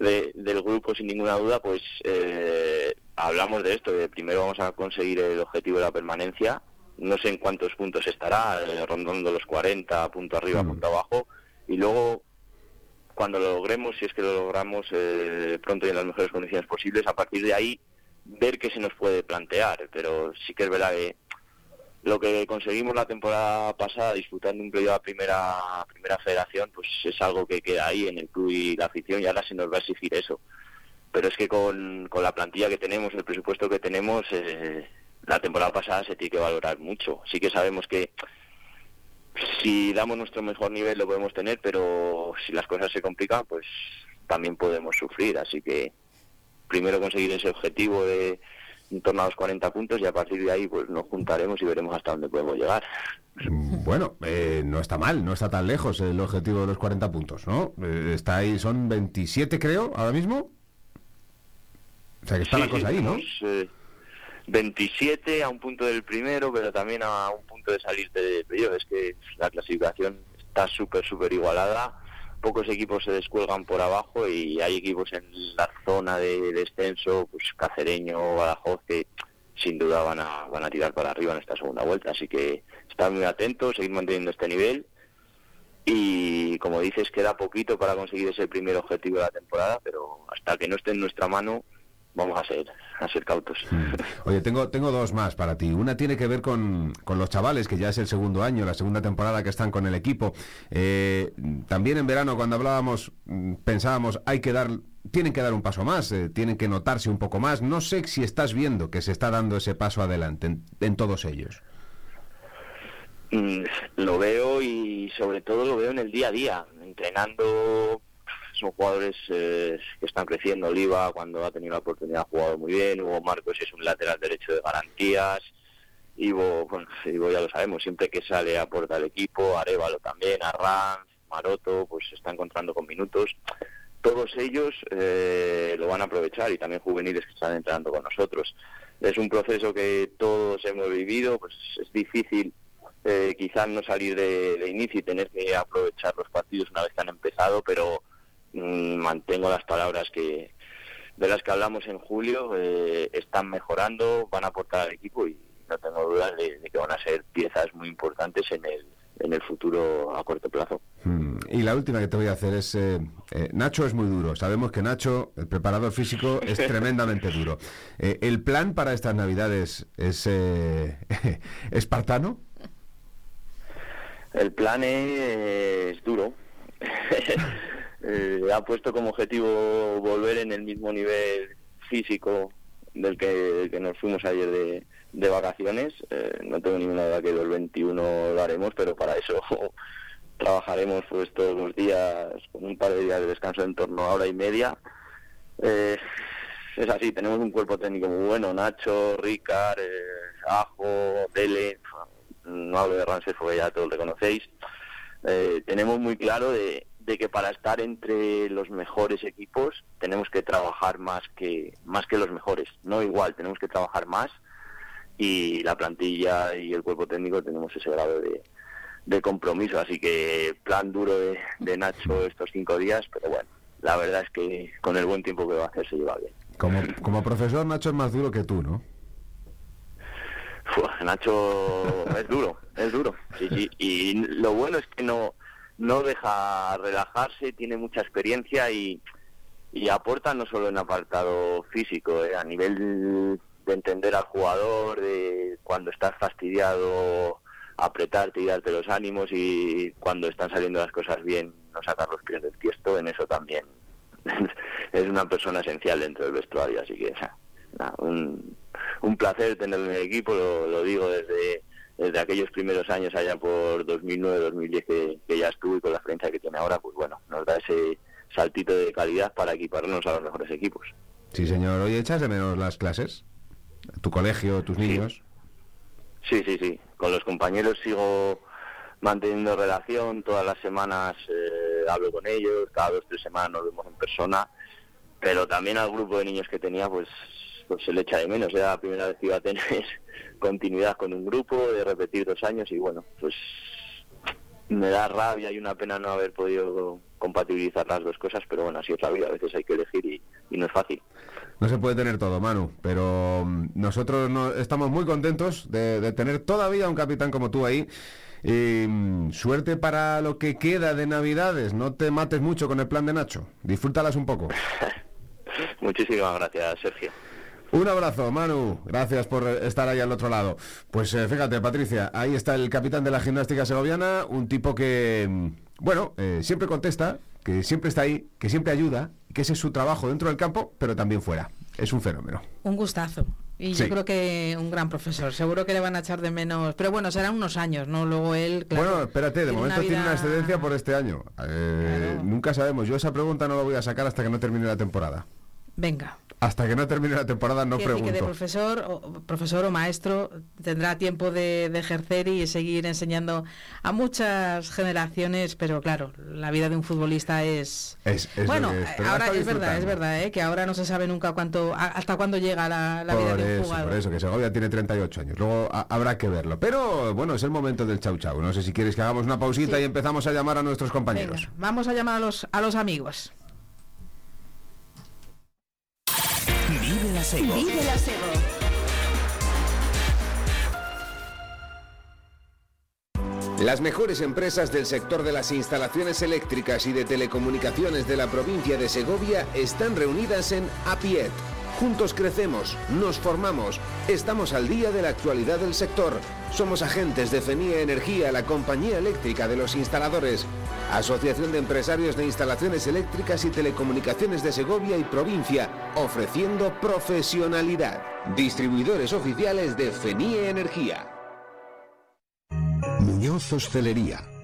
de, del grupo, sin ninguna duda, pues eh, hablamos de esto, de primero vamos a conseguir el objetivo de la permanencia, no sé en cuántos puntos estará, eh, rondando los 40, punto arriba, mm. punto abajo, y luego cuando lo logremos, si es que lo logramos eh, pronto y en las mejores condiciones posibles, a partir de ahí ver qué se nos puede plantear. Pero sí que es verdad que lo que conseguimos la temporada pasada disfrutando un periodo a primera, primera federación, pues es algo que queda ahí en el club y la afición y ahora se nos va a exigir eso. Pero es que con, con la plantilla que tenemos, el presupuesto que tenemos, eh, la temporada pasada se tiene que valorar mucho. Sí que sabemos que si damos nuestro mejor nivel lo podemos tener, pero si las cosas se complican, pues también podemos sufrir. Así que primero conseguir ese objetivo de en torno a los 40 puntos y a partir de ahí pues nos juntaremos y veremos hasta dónde podemos llegar. Bueno, eh, no está mal, no está tan lejos el objetivo de los 40 puntos, ¿no? Eh, está ahí, son 27 creo, ahora mismo. O sea que está la cosa ahí, ¿no? 27 a un punto del primero, pero también a un punto de salir de playoff. Es que la clasificación está súper, súper igualada. Pocos equipos se descuelgan por abajo y hay equipos en la zona de descenso, pues Cacereño, Badajoz, que sin duda van a, van a tirar para arriba en esta segunda vuelta. Así que estar muy atentos, seguir manteniendo este nivel. Y como dices, queda poquito para conseguir ese primer objetivo de la temporada, pero hasta que no esté en nuestra mano, vamos a ser, a ser cautos. Mm. Oye, tengo, tengo dos más para ti. Una tiene que ver con, con, los chavales, que ya es el segundo año, la segunda temporada que están con el equipo. Eh, también en verano, cuando hablábamos, mm, pensábamos, hay que dar, tienen que dar un paso más, eh, tienen que notarse un poco más. No sé si estás viendo que se está dando ese paso adelante en todos ellos. Mm, lo veo y sobre todo lo veo en el día a día, entrenando son jugadores eh, que están creciendo. Oliva, cuando ha tenido la oportunidad, ha jugado muy bien. Hugo Marcos es un lateral derecho de garantías. Ivo, bueno, Ivo ya lo sabemos, siempre que sale aporta al equipo. Arevalo también, Arranz, Maroto, pues se está encontrando con minutos. Todos ellos eh, lo van a aprovechar y también juveniles que están entrando con nosotros. Es un proceso que todos hemos vivido, pues es difícil eh, quizás no salir de, inicio y tener que aprovechar los partidos una vez que han empezado, pero mantengo las palabras que de las que hablamos en julio, eh, están mejorando, van a aportar al equipo y no tengo dudas de, que van a ser piezas muy importantes en el, en el futuro a corto plazo. Hmm. Y la última que te voy a hacer es, eh, Nacho es muy duro. Sabemos que Nacho, el preparador físico, es tremendamente duro. ¿El plan para estas navidades es espartano? El plan es duro. Eh, ha puesto como objetivo volver en el mismo nivel físico del que, nos fuimos ayer de, vacaciones. Eh, no tengo ninguna duda que el 21 lo haremos, pero para eso trabajaremos pues todos los días con un par de días de descanso en torno a hora y media. Eh, es así, tenemos un cuerpo técnico muy bueno, Nacho, Ricard, Ajo, Dele, no hablo de Ramses porque ya todos le conocéis, eh, tenemos muy claro de, que para estar entre los mejores equipos tenemos que trabajar más que más que los mejores, no igual, tenemos que trabajar más y la plantilla y el cuerpo técnico tenemos ese grado de, compromiso, así que plan duro de, Nacho estos cinco días, pero bueno, la verdad es que con el buen tiempo que va a hacer se lleva bien. Como, como profesor, Nacho es más duro que tú, ¿no? Nacho es duro, es duro. Sí, sí. Y lo bueno es que no, no deja relajarse, tiene mucha experiencia y, aporta no solo en apartado físico, eh, a nivel de entender al jugador, de cuando estás fastidiado, apretarte y darte los ánimos y cuando están saliendo las cosas bien, no sacar los pies del tiesto, en eso también es una persona esencial dentro del vestuario, así que un, un placer tenerlo en el equipo, lo, digo desde, desde aquellos primeros años allá por 2009-2010 que, ya estuve y con la experiencia que tiene ahora, pues bueno, nos da ese saltito de calidad para equiparnos a los mejores equipos. Sí, señor. Oye, ¿echas de menos las clases? ¿Tu colegio, tus niños? Sí, sí, sí. Con los compañeros sigo manteniendo relación, todas las semanas eh, hablo con ellos, cada dos tres semanas nos vemos en persona, pero también al grupo de niños que tenía, pues pues se le echa de menos. Era la primera vez que iba a tener continuidad con un grupo, de repetir dos años y bueno, pues me da rabia y una pena no haber podido compatibilizar las dos cosas, pero bueno, así es la vida, a veces hay que elegir y, no es fácil. No se puede tener todo, Manu, pero mm, nosotros no, estamos muy contentos de, tener todavía un capitán como tú ahí. Y mm, suerte para lo que queda de Navidades. No te mates mucho con el plan de Nacho. Disfrútalas un poco. Muchísimas gracias, Sergio. Un abrazo, Manu. Gracias por estar ahí al otro lado. Pues eh, fíjate, Patricia, ahí está el capitán de la gimnástica segoviana, un tipo que, mm, bueno, eh, siempre contesta, que siempre está ahí, que siempre ayuda, que ese es su trabajo dentro del campo, pero también fuera. Es un fenómeno. Un gustazo. Y yo creo que un gran profesor. Seguro que le van a echar de menos. Pero bueno, serán unos años, ¿no? Luego él. bueno, espérate, de momento tiene una excedencia por este año. Eh, nunca sabemos. Yo esa pregunta no la voy a sacar hasta que no termine la temporada. Venga. Hasta que no termine la temporada no pregunto. que de profesor o, profesor o maestro tendrá tiempo de, ejercer y seguir enseñando a muchas generaciones, pero claro, la vida de un futbolista es... bueno, ahora es verdad, es verdad, ¿eh? que ahora no se sabe nunca cuánto hasta cuándo llega la, vida de un jugador. Por eso, que Segovia tiene 38 años, luego habrá que verlo. Pero bueno, es el momento del chau chau. No sé si quieres que hagamos una pausita y empezamos a llamar a nuestros compañeros. vamos a llamar a los, a los amigos. Sego. Vive la Sego. Las mejores empresas del sector de las instalaciones eléctricas y de telecomunicaciones de la provincia de Segovia están reunidas en APIET Juntos crecemos, nos formamos, estamos al día de la actualidad del sector. Somos agentes de FENIA Energía, la compañía eléctrica de los instaladores. Asociación de Empresarios de Instalaciones Eléctricas y Telecomunicaciones de Segovia y provincia, ofreciendo profesionalidad. Distribuidores oficiales de FENIE Energía. Muñoz Hostelería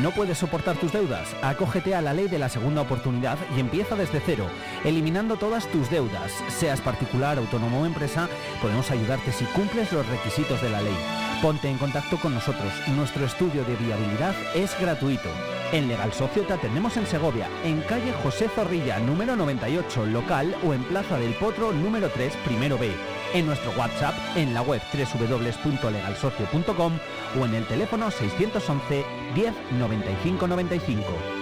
¿No puedes soportar tus deudas? Acógete a la ley de la segunda oportunidad y empieza desde cero, eliminando todas tus deudas. Seas particular, autónomo o empresa, podemos ayudarte si cumples los requisitos de la ley. Ponte en contacto con nosotros. Nuestro estudio de viabilidad es gratuito. En Legal Socio te atendemos en Segovia, en calle José Zorrilla, número 98, local o en Plaza del Potro, número 3, primero B. En nuestro WhatsApp, en la web www.legalsocio.com o en el teléfono 611 10 95 95.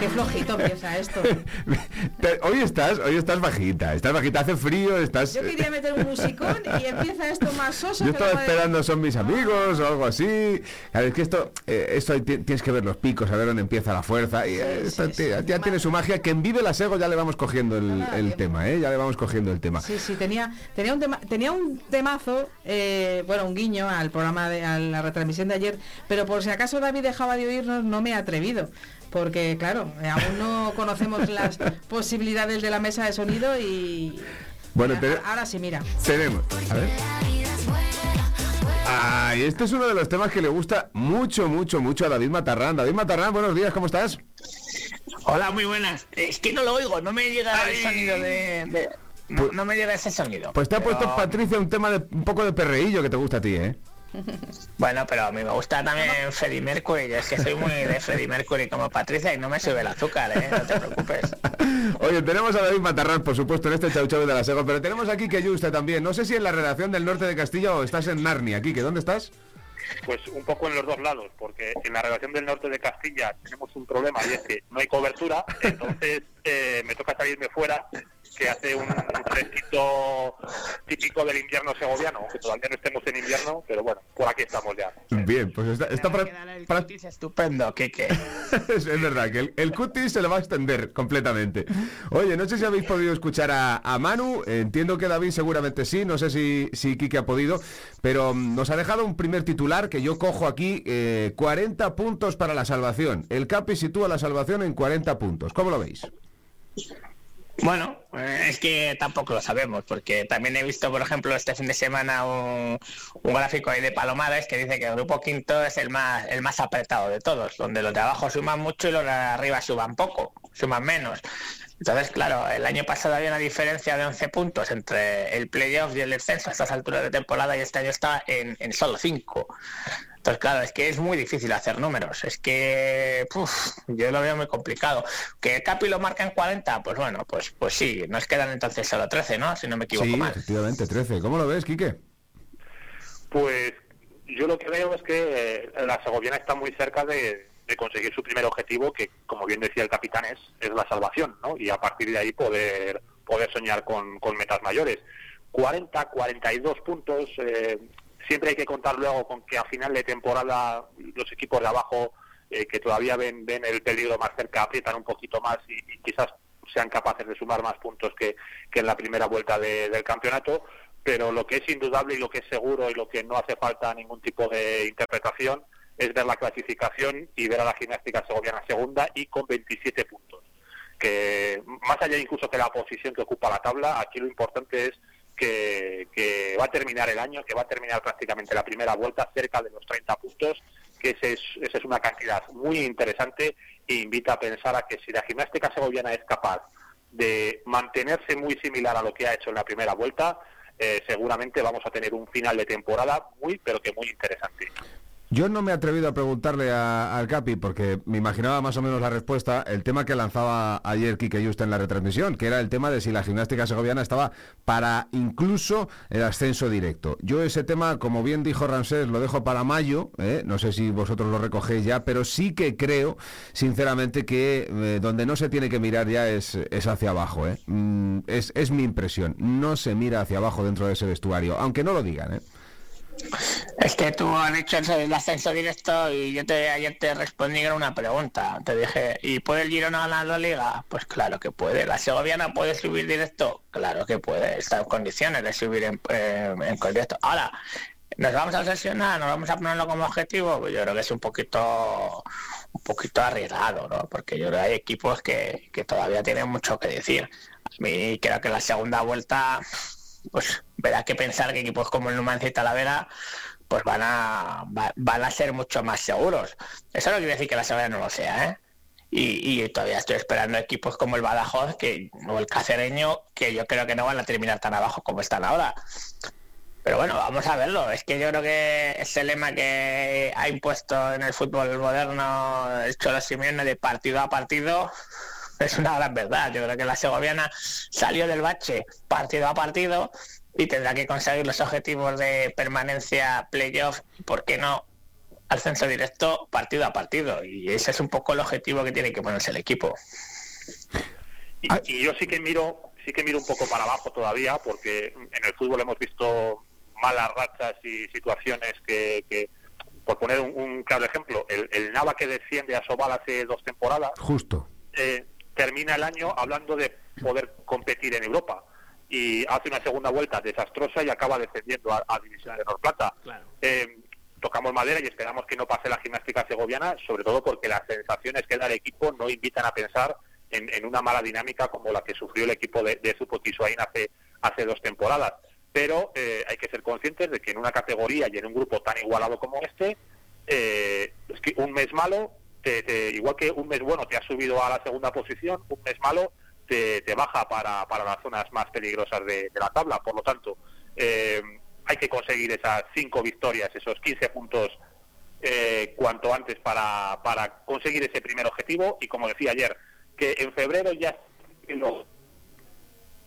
Qué flojito empieza esto. Hoy estás, hoy estás bajita, estás bajita, hace frío, estás... Yo quería meter un musicón y empieza esto más soso. Yo estaba esperando son mis amigos o algo así. Claro, es que esto, eh, esto tienes que ver los picos, a ver dónde empieza la fuerza. Y eh, esto ya tiene su magia. Que en Vive la Sego ya le vamos cogiendo el, el tema, ¿eh? Ya le vamos cogiendo el tema. Sí, sí, tenía, tenía, un, tema, tenía un temazo, eh, bueno, un guiño al programa, de, a la retransmisión de ayer, pero por si acaso David dejaba de oírnos, no me he atrevido. Porque, claro, aún no conocemos las posibilidades de la mesa de sonido y... Bueno, Mira, te- ahora sí, mira. tenemos. A ver. Ay, este es uno de los temas que le gusta mucho, mucho, mucho a David Matarrán. David Matarrán, buenos días, ¿cómo estás? Hola, muy buenas. Es que no lo oigo, no me llega el sonido de... de- No, no me llega ese sonido. Pues te ha puesto Patricia un tema de un poco de perreillo que te gusta a ti, ¿eh? Bueno, pero a mí me gusta también Freddie Mercury. Yo es que soy muy de Freddie Mercury como Patricia y no me sube el azúcar, ¿eh? No te preocupes. Oye, tenemos a David Matarrán, por supuesto, en este Chau Chau de la Sego, pero tenemos aquí que Yuste también. No sé si en la redacción del norte de Castilla o estás en Narnia, Quique, ¿dónde estás? Pues un poco en los dos lados, porque en la relación del norte de Castilla tenemos un problema y es que no hay cobertura, entonces eh, me toca salirme fuera, que hace un, fresquito típico del invierno segoviano, aunque todavía no estemos en invierno, pero bueno, por aquí estamos ya. Bien, pues está, está pra- pra- estupendo, Kike. es, es verdad que el, el cutis se le va a extender completamente. Oye, no sé si habéis podido escuchar a, a Manu, entiendo que David seguramente sí, no sé si, si Quique ha podido, pero mm, nos ha dejado un primer titular que yo cojo aquí, eh, 40 puntos para la salvación. El Capi sitúa la salvación en 40 puntos. ¿Cómo lo veis? Bueno, eh, es que tampoco lo sabemos, porque también he visto, por ejemplo, este fin de semana un, gráfico ahí de Palomares que dice que el grupo quinto es el más, el más apretado de todos, donde los de abajo suman mucho y los de arriba suman poco, suman menos. Entonces, claro, el año pasado había una diferencia de 11 puntos entre el playoff y el descenso a estas alturas de temporada y este año está en, en solo 5. Entonces, claro, es que es muy difícil hacer números. Es que puf, yo lo veo muy complicado. ¿Que el Capi lo marca en 40? Pues bueno, pues, pues sí, nos quedan entonces solo 13, ¿no? Si no me equivoco Sí, mal. efectivamente, 13. ¿Cómo lo ves, Quique? Pues yo lo que veo es que eh, la segoviana está muy cerca de, de conseguir su primer objetivo, que como bien decía el capitán es, es la salvación, ¿no? Y a partir de ahí poder, poder soñar con, con metas mayores. 40, 42 puntos, eh, siempre hay que contar luego con que a final de temporada los equipos de abajo eh, que todavía ven, ven el peligro más cerca aprietan un poquito más y, y quizás sean capaces de sumar más puntos que, que en la primera vuelta de- del campeonato, pero lo que es indudable y lo que es seguro y lo que no hace falta ningún tipo de interpretación es ver la clasificación y ver a la gimnástica segoviana segunda y con 27 puntos. Que más allá incluso de la posición que ocupa la tabla, aquí lo importante es que, que va a terminar el año, que va a terminar prácticamente la primera vuelta cerca de los 30 puntos, que ese es, esa es una cantidad muy interesante e invita a pensar a que si la gimnástica segoviana es capaz de mantenerse muy similar a lo que ha hecho en la primera vuelta, eh, seguramente vamos a tener un final de temporada muy, pero que muy interesante. Yo no me he atrevido a preguntarle al Capi porque me imaginaba más o menos la respuesta, el tema que lanzaba ayer Quique Justa en la retransmisión, que era el tema de si la gimnástica segoviana estaba para incluso el ascenso directo. Yo ese tema, como bien dijo Ramsés, lo dejo para mayo, ¿eh? no sé si vosotros lo recogéis ya, pero sí que creo, sinceramente, que eh, donde no se tiene que mirar ya es, es hacia abajo. ¿eh? Mm, es, es mi impresión, no se mira hacia abajo dentro de ese vestuario, aunque no lo digan. ¿eh? Es que tú has dicho el ascenso directo y yo te, ayer te respondí con una pregunta. Te dije, ¿y puede el Girona ganar la liga? Pues claro que puede. ¿La Segoviana puede subir directo? Claro que puede. Está en condiciones de subir en, eh, directo. Ahora, ¿nos vamos a obsesionar? ¿Nos vamos a ponerlo como objetivo? Pues yo creo que es un poquito un poquito arriesgado, ¿no? Porque yo creo que hay equipos que, que todavía tienen mucho que decir. A mí creo que la segunda vuelta pues verá que pensar que equipos como el Numancia y Talavera pues van a van a ser mucho más seguros. Eso no quiere decir que la Sevilla no lo sea, ¿eh? Y, todavía estoy esperando equipos como el Badajoz que, o el Cacereño, que yo creo que no van a terminar tan abajo como están ahora. Pero bueno, vamos a verlo. Es que yo creo que ese lema que ha impuesto en el fútbol moderno el Cholo Simeone de partido a partido, es una gran verdad. Yo creo que la segoviana salió del bache partido a partido y tendrá que conseguir los objetivos de permanencia playoff, ¿por qué no? Ascenso directo partido a partido. Y ese es un poco el objetivo que tiene que ponerse el equipo. Y, yo sí que miro, sí que miro un poco para abajo todavía, porque en el fútbol hemos visto malas rachas y situaciones que, por poner un, claro ejemplo, el, el, Nava que desciende a Sobal hace dos temporadas. Justo. Eh, termina el año hablando de poder competir en Europa y hace una segunda vuelta desastrosa y acaba descendiendo a, División de Norplata. Eh, tocamos madera y esperamos que no pase la gimnástica segoviana, sobre todo porque las sensaciones que da el equipo no invitan a pensar en, una mala dinámica como la que sufrió el equipo de, de hace, hace dos temporadas. Pero eh, hay que ser conscientes de que en una categoría y en un grupo tan igualado como este, eh, es que un mes malo igual que un mes bueno te ha subido a la segunda posición, un mes malo te, baja para, para, las zonas más peligrosas de, la tabla. Por lo tanto, eh, hay que conseguir esas cinco victorias, esos 15 puntos eh, cuanto antes para, para conseguir ese primer objetivo. Y como decía ayer, que en febrero ya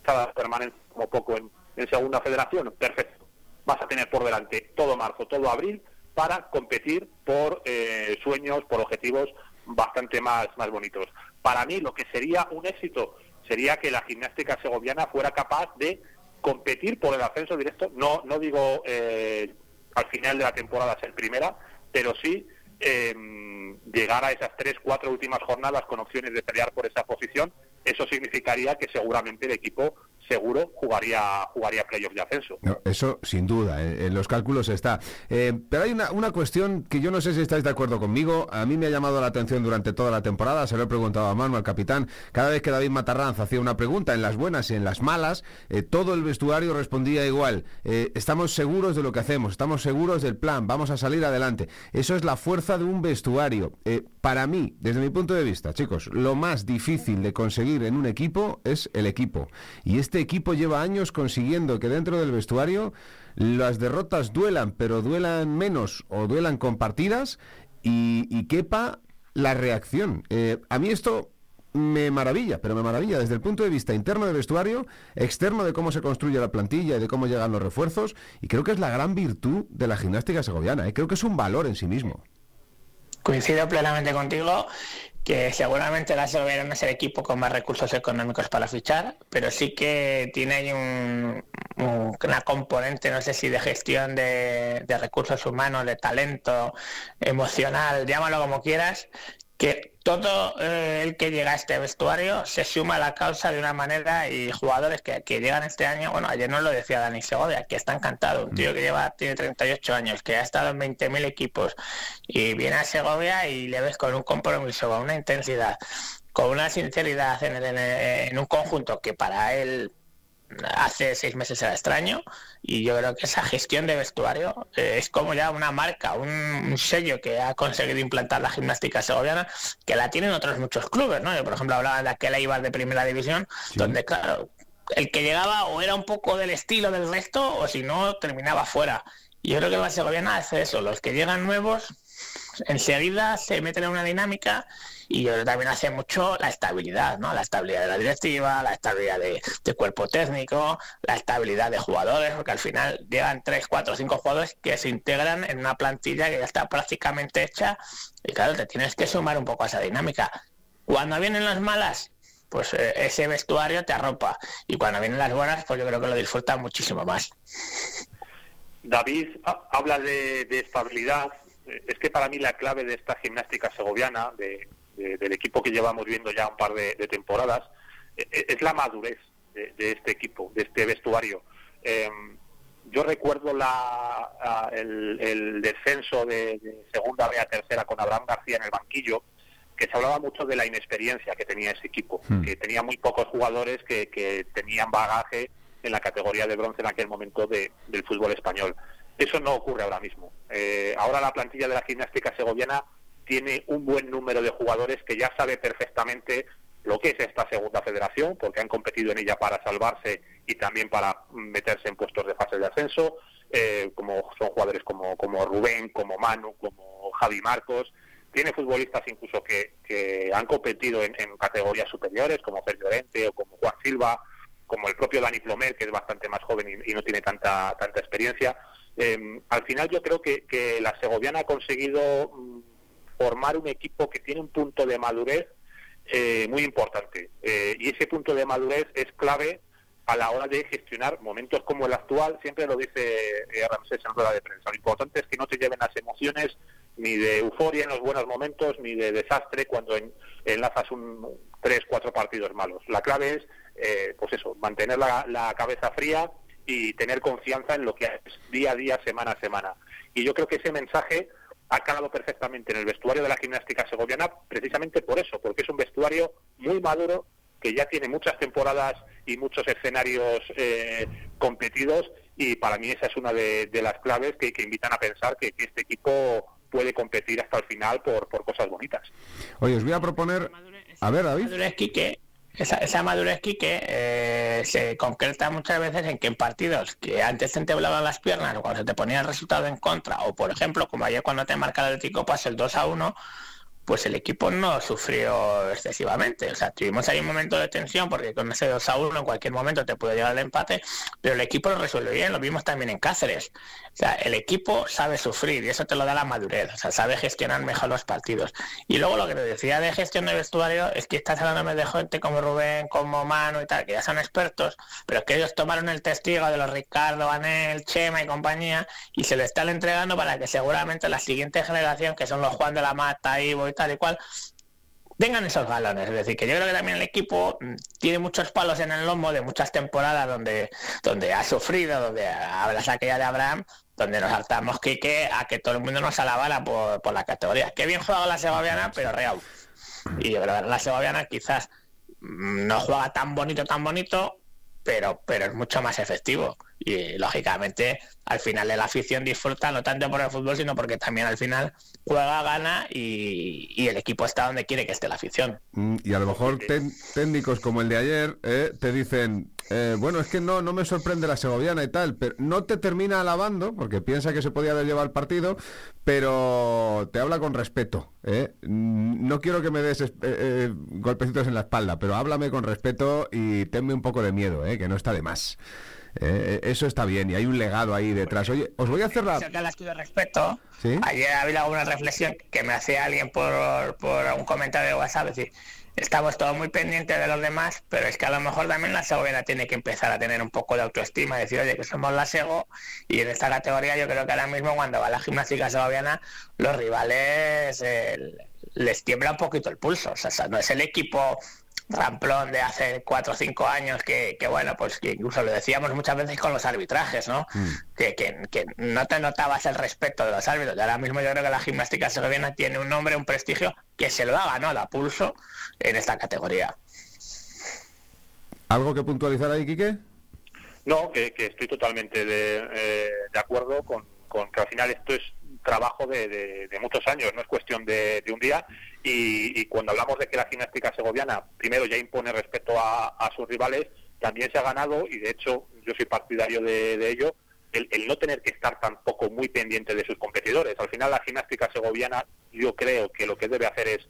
cada permanente como poco en segunda federación, perfecto. Vas a tener por delante todo marzo, todo abril para competir por eh, sueños, por objetivos bastante más, más bonitos. Para mí lo que sería un éxito sería que la gimnástica segoviana fuera capaz de competir por el ascenso directo, no, no digo eh, al final de la temporada ser primera, pero sí em, llegar a esas tres, cuatro últimas jornadas con opciones de pelear por esa posición, eso significaría que seguramente el equipo seguro jugaría jugaría playoff de ascenso. eso sin duda, eh, en los cálculos está. Eh, pero hay una, una, cuestión que yo no sé si estáis de acuerdo conmigo. A mí me ha llamado la atención durante toda la temporada, se lo he preguntado a Manu, al capitán. Cada vez que David Matarranz hacía una pregunta, en las buenas y en las malas, eh, todo el vestuario respondía igual. estamos seguros de lo que hacemos, estamos seguros del plan, vamos a salir adelante. Eso es la fuerza de un vestuario. para mí, desde mi punto de vista, chicos, lo más difícil de conseguir en un equipo es el equipo. Y este equipo lleva años consiguiendo que dentro del vestuario las derrotas duelan, pero duelan menos o duelan compartidas y, quepa la reacción. Eh, a mí esto me maravilla, pero me maravilla desde el punto de vista interno del vestuario, externo de cómo se construye la plantilla y de cómo llegan los refuerzos, y creo que es la gran virtud de la gimnástica segoviana, ¿eh? creo que es un valor en sí mismo. Coincido plenamente contigo que seguramente la no es el equipo con más recursos económicos para fichar, pero sí que tiene ahí un, una componente, no sé si de gestión de, de recursos humanos, de talento emocional, llámalo como quieras, que todo eh, el que llega a este vestuario se suma a la causa de una manera y jugadores que, que llegan este año, bueno, ayer no lo decía Dani Segovia, que está encantado, un tío que lleva, tiene 38 años, que ha estado en 20.000 equipos y viene a Segovia y le ves con un compromiso, con una intensidad, con una sinceridad en, en un conjunto que para él hace seis meses era extraño y yo creo que esa gestión de vestuario eh, es como ya una marca, un, sello que ha conseguido implantar la gimnástica segoviana que la tienen otros muchos clubes, ¿no? Yo por ejemplo hablaba de aquel Eibar de primera división donde claro, el que llegaba o era un poco del estilo del resto o si no terminaba fuera Y yo creo que la segoviana hace eso, los que llegan nuevos enseguida se meten en una dinámica y yo también hace mucho la estabilidad, ¿no? La estabilidad de la directiva, la estabilidad de, de cuerpo técnico, la estabilidad de jugadores, porque al final llegan tres, cuatro, cinco jugadores que se integran en una plantilla que ya está prácticamente hecha y claro, te tienes que sumar un poco a esa dinámica. Cuando vienen las malas, pues eh, ese vestuario te arropa y cuando vienen las buenas, pues yo creo que lo disfruta muchísimo más. David ha- habla de, de estabilidad. Es que para mí la clave de esta gimnástica segoviana, de- de- del equipo que llevamos viendo ya un par de, de temporadas, eh, eh, es la madurez de, de este equipo, de este vestuario. Eh, yo recuerdo la, el, el descenso de, de segunda B a tercera con Abraham García en el banquillo, que se hablaba mucho de la inexperiencia que tenía ese equipo, que tenía muy pocos jugadores que, que tenían bagaje en la categoría de bronce en aquel momento de- del fútbol español. Eso no ocurre ahora mismo. Eh, ahora la plantilla de la gimnástica segoviana tiene un buen número de jugadores que ya sabe perfectamente lo que es esta segunda federación, porque han competido en ella para salvarse y también para meterse en puestos de fase de ascenso, eh, como son jugadores como, como Rubén, como Manu, como Javi Marcos. Tiene futbolistas incluso que, que han competido en, en categorías superiores, como Fer Llorente o como Juan Silva, como el propio Dani Plomer, que es bastante más joven y, y no tiene tanta, tanta experiencia. Eh, al final yo creo que, que la segoviana ha conseguido mm, formar un equipo que tiene un punto de madurez eh, muy importante. Eh, y ese punto de madurez es clave a la hora de gestionar momentos como el actual. Siempre lo dice eh, Ramsés en rueda de prensa. Lo importante es que no te lleven las emociones ni de euforia en los buenos momentos, ni de desastre cuando en- enlazas un tres, cuatro partidos malos. La clave es, eh, pues eso, mantener la, la cabeza fría y tener confianza en lo que es día a día, semana a semana. Y yo creo que ese mensaje ha calado perfectamente en el vestuario de la gimnástica segoviana precisamente por eso, porque es un vestuario muy maduro que ya tiene muchas temporadas y muchos escenarios eh, competidos y para mí esa es una de, de las claves que, que invitan a pensar que, que este equipo puede competir hasta el final por, por cosas bonitas. Oye, os voy a proponer... A ver, David. madurez, Quique, esa, esa madurez, Quique, eh, se concreta muchas veces en que en partidos que antes te temblaban las piernas o cuando se te ponía el resultado en contra, o por ejemplo, como ayer cuando te marca el Atlético pasa el 2 a 1, pues el equipo no sufrió excesivamente. O sea, tuvimos ahí un momento de tensión porque con ese 2 a 1 en cualquier momento te puede llegar el empate, pero el equipo lo resuelve bien, lo vimos también en Cáceres. O sea, el equipo sabe sufrir y eso te lo da la madurez, o sea, sabe gestionar mejor los partidos. Y luego lo que te decía de gestión de vestuario es que estás hablando de gente como Rubén, como Manu y tal, que ya son expertos, pero que ellos tomaron el testigo de los Ricardo, Anel, Chema y compañía y se le están entregando para que seguramente la siguiente generación, que son los Juan de la Mata, Ivo y tal y cual, tengan esos galones. Es decir, que yo creo que también el equipo mm, tiene muchos palos en el lomo de muchas temporadas donde, donde ha sufrido, donde hablas aquella de Abraham, donde nos saltamos Quique a que todo el mundo nos alabara por, por la categoría. Qué bien juega la segoviana, pero real. Y yo creo que la segoviana quizás mm, no juega tan bonito, tan bonito, pero, pero es mucho más efectivo. Y lógicamente al final la afición disfruta no tanto por el fútbol, sino porque también al final juega, gana y, y el equipo está donde quiere que esté la afición. Mm, Y a lo mejor técnicos como el de ayer eh, te dicen, eh, bueno, es que no, no me sorprende la segoviana y tal, pero no te termina alabando porque piensa que se podía haber llevado el partido, pero te habla con respeto. ¿eh? Mm, No quiero que me des es- eh, eh, golpecitos en la espalda, pero háblame con respeto y tenme un poco de miedo, ¿eh? que no está de más. Eh, eso está bien y hay un legado ahí detrás. Oye, os voy a hacer la... Cerca del de respeto, ¿Sí? ayer había alguna reflexión que me hacía alguien por, por un comentario de WhatsApp, es decir, estamos todos muy pendientes de los demás, pero es que a lo mejor también la segoviana tiene que empezar a tener un poco de autoestima, decir, oye, que somos la sego, y en esta categoría yo creo que ahora mismo cuando va la gimnástica segoviana, los rivales eh, les tiembla un poquito el pulso, o sea, no es el equipo ramplón de hace cuatro o cinco años que, que, bueno, pues que incluso lo decíamos muchas veces con los arbitrajes, ¿no? Que, que, que no te notabas el respeto de los árbitros. Y ahora mismo yo creo que la gimnástica segoviana tiene un nombre, un prestigio que se lo ha ganado a pulso en esta categoría. ¿Algo que puntualizar ahí, Quique? No, que, que estoy totalmente de, eh, de acuerdo con, con que al final esto es trabajo de, de- muchos años, no es cuestión de, un día. Y, y cuando hablamos de que la gimnástica segoviana primero ya impone respeto a, sus rivales, también se ha ganado, y de hecho yo soy partidario de, de ello, el, el no tener que estar tampoco muy pendiente de sus competidores. Al final la gimnástica segoviana yo creo que lo que debe hacer es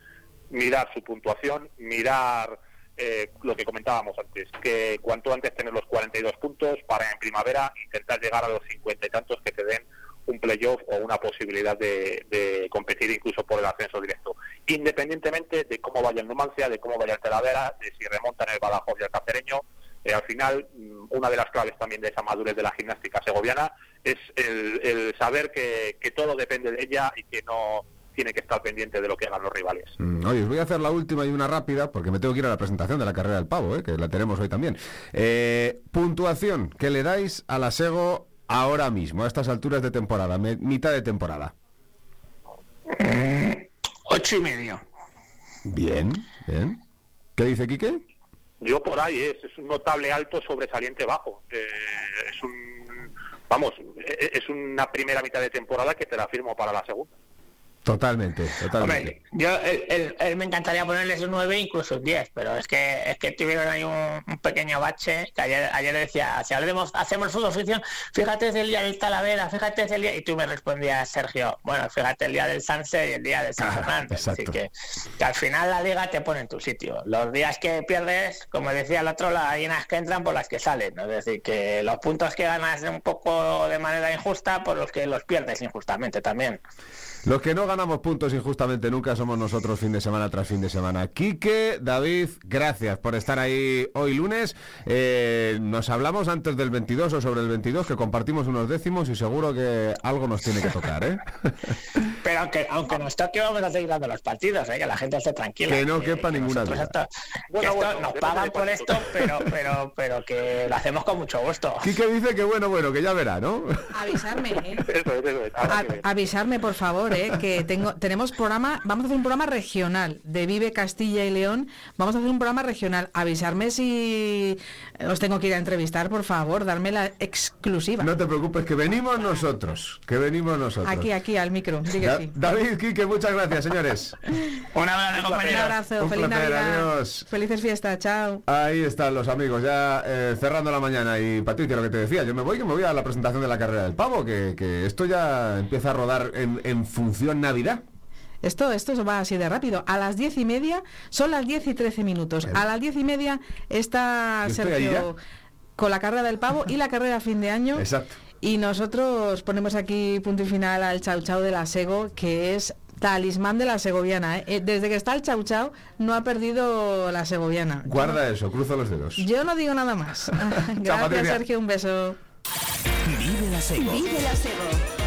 mirar su puntuación, mirar eh, lo que comentábamos antes, que cuanto antes tener los 42 puntos para en primavera intentar llegar a los 50 y tantos que te den un playoff o una posibilidad de, de competir incluso por el ascenso directo, independientemente de cómo vaya el Numancia, de cómo vaya el Talavera, de si remontan el Badajoz y el Cacereño, eh, al final, mm, una de las claves también de esa madurez de la gimnástica segoviana es el, saber que, que todo depende de ella y que no tiene que estar pendiente de lo que hagan los rivales. Mm, Oye, os voy a hacer la última y una rápida porque me tengo que ir a la presentación de la carrera del pavo, ¿eh? que la tenemos hoy también. Eh, puntuación que le dais a la Sego ahora mismo, a estas alturas de temporada, me- mitad de temporada. Ocho y medio. Bien, bien. ¿Qué dice Quique? Yo por ahí es, es un notable alto sobresaliente bajo. Eh, es un, vamos, eh, es una primera mitad de temporada que te la firmo para la segunda. Totalmente, totalmente. Hombre, yo él, él- él me encantaría ponerles un 9, incluso un 10, pero es que es que tuvieron ahí un, un pequeño bache que ayer, ayer decía, si hablemos, hacemos fútbol ficción, fíjate es el día del Talavera, fíjate es el día, y tú me respondías, Sergio, bueno, fíjate el día del Sanse y el día del San Ah, Fernando. Así que, que al final la liga te pone en tu sitio. Los días que pierdes, como decía el otro, las gallinas que entran por las que salen. ¿no? Es decir, que los puntos que ganas un poco de manera injusta, por los que los pierdes injustamente también. Los que no ganamos puntos injustamente nunca somos nosotros fin de semana tras fin de semana. Quique, David, gracias por estar ahí hoy lunes. Eh, nos hablamos antes del 22 o sobre el 22, que compartimos unos décimos y seguro que algo nos tiene que tocar, ¿eh? Pero aunque, aunque nos toque, vamos a seguir dando los partidos, ¿eh? que la gente esté tranquila. Que no quepa ninguna nosotros duda. esto- que Bueno, esto bueno, nos pagan por esto, pero, pero, pero que lo hacemos con mucho gusto. Quique dice que bueno, bueno, que ya verá, ¿no? Avisarme, ¿eh? Eso eso A- que avisarme por favor, ¿eh? que tengo, tenemos programa, vamos a hacer un programa regional de Vive Castilla y León, vamos a hacer un programa regional, avisarme si os tengo que ir a entrevistar, por favor, darme la exclusiva. No te preocupes, que venimos nosotros, que venimos nosotros. Aquí, aquí, al micro, Da- sí. David, Quique, muchas gracias, señores. Un abrazo, Un abrazo, Un feliz placer, Navidad, adiós. felices fiestas, chao. Ahí están los amigos, ya eh, cerrando la mañana. Y Patricia, lo que te decía, yo me voy, que me voy a la presentación de la carrera del pavo, que, que esto ya empieza a rodar en, en función Navidad. Esto, esto va así de rápido. A las diez y media, son las diez y trece minutos. A las diez y media está Sergio con la carrera del pavo y la carrera a fin de año. Exacto. Y nosotros ponemos aquí punto y final al chau chau de la Sego, que es talismán de la segoviana. ¿eh? Eh, Desde que está el chau chau, no ha perdido la segoviana. Guarda eso, cruzo los dedos. Yo no digo nada más. Gracias. Sergio. Un beso. Vive la Sego. Vive la Sego.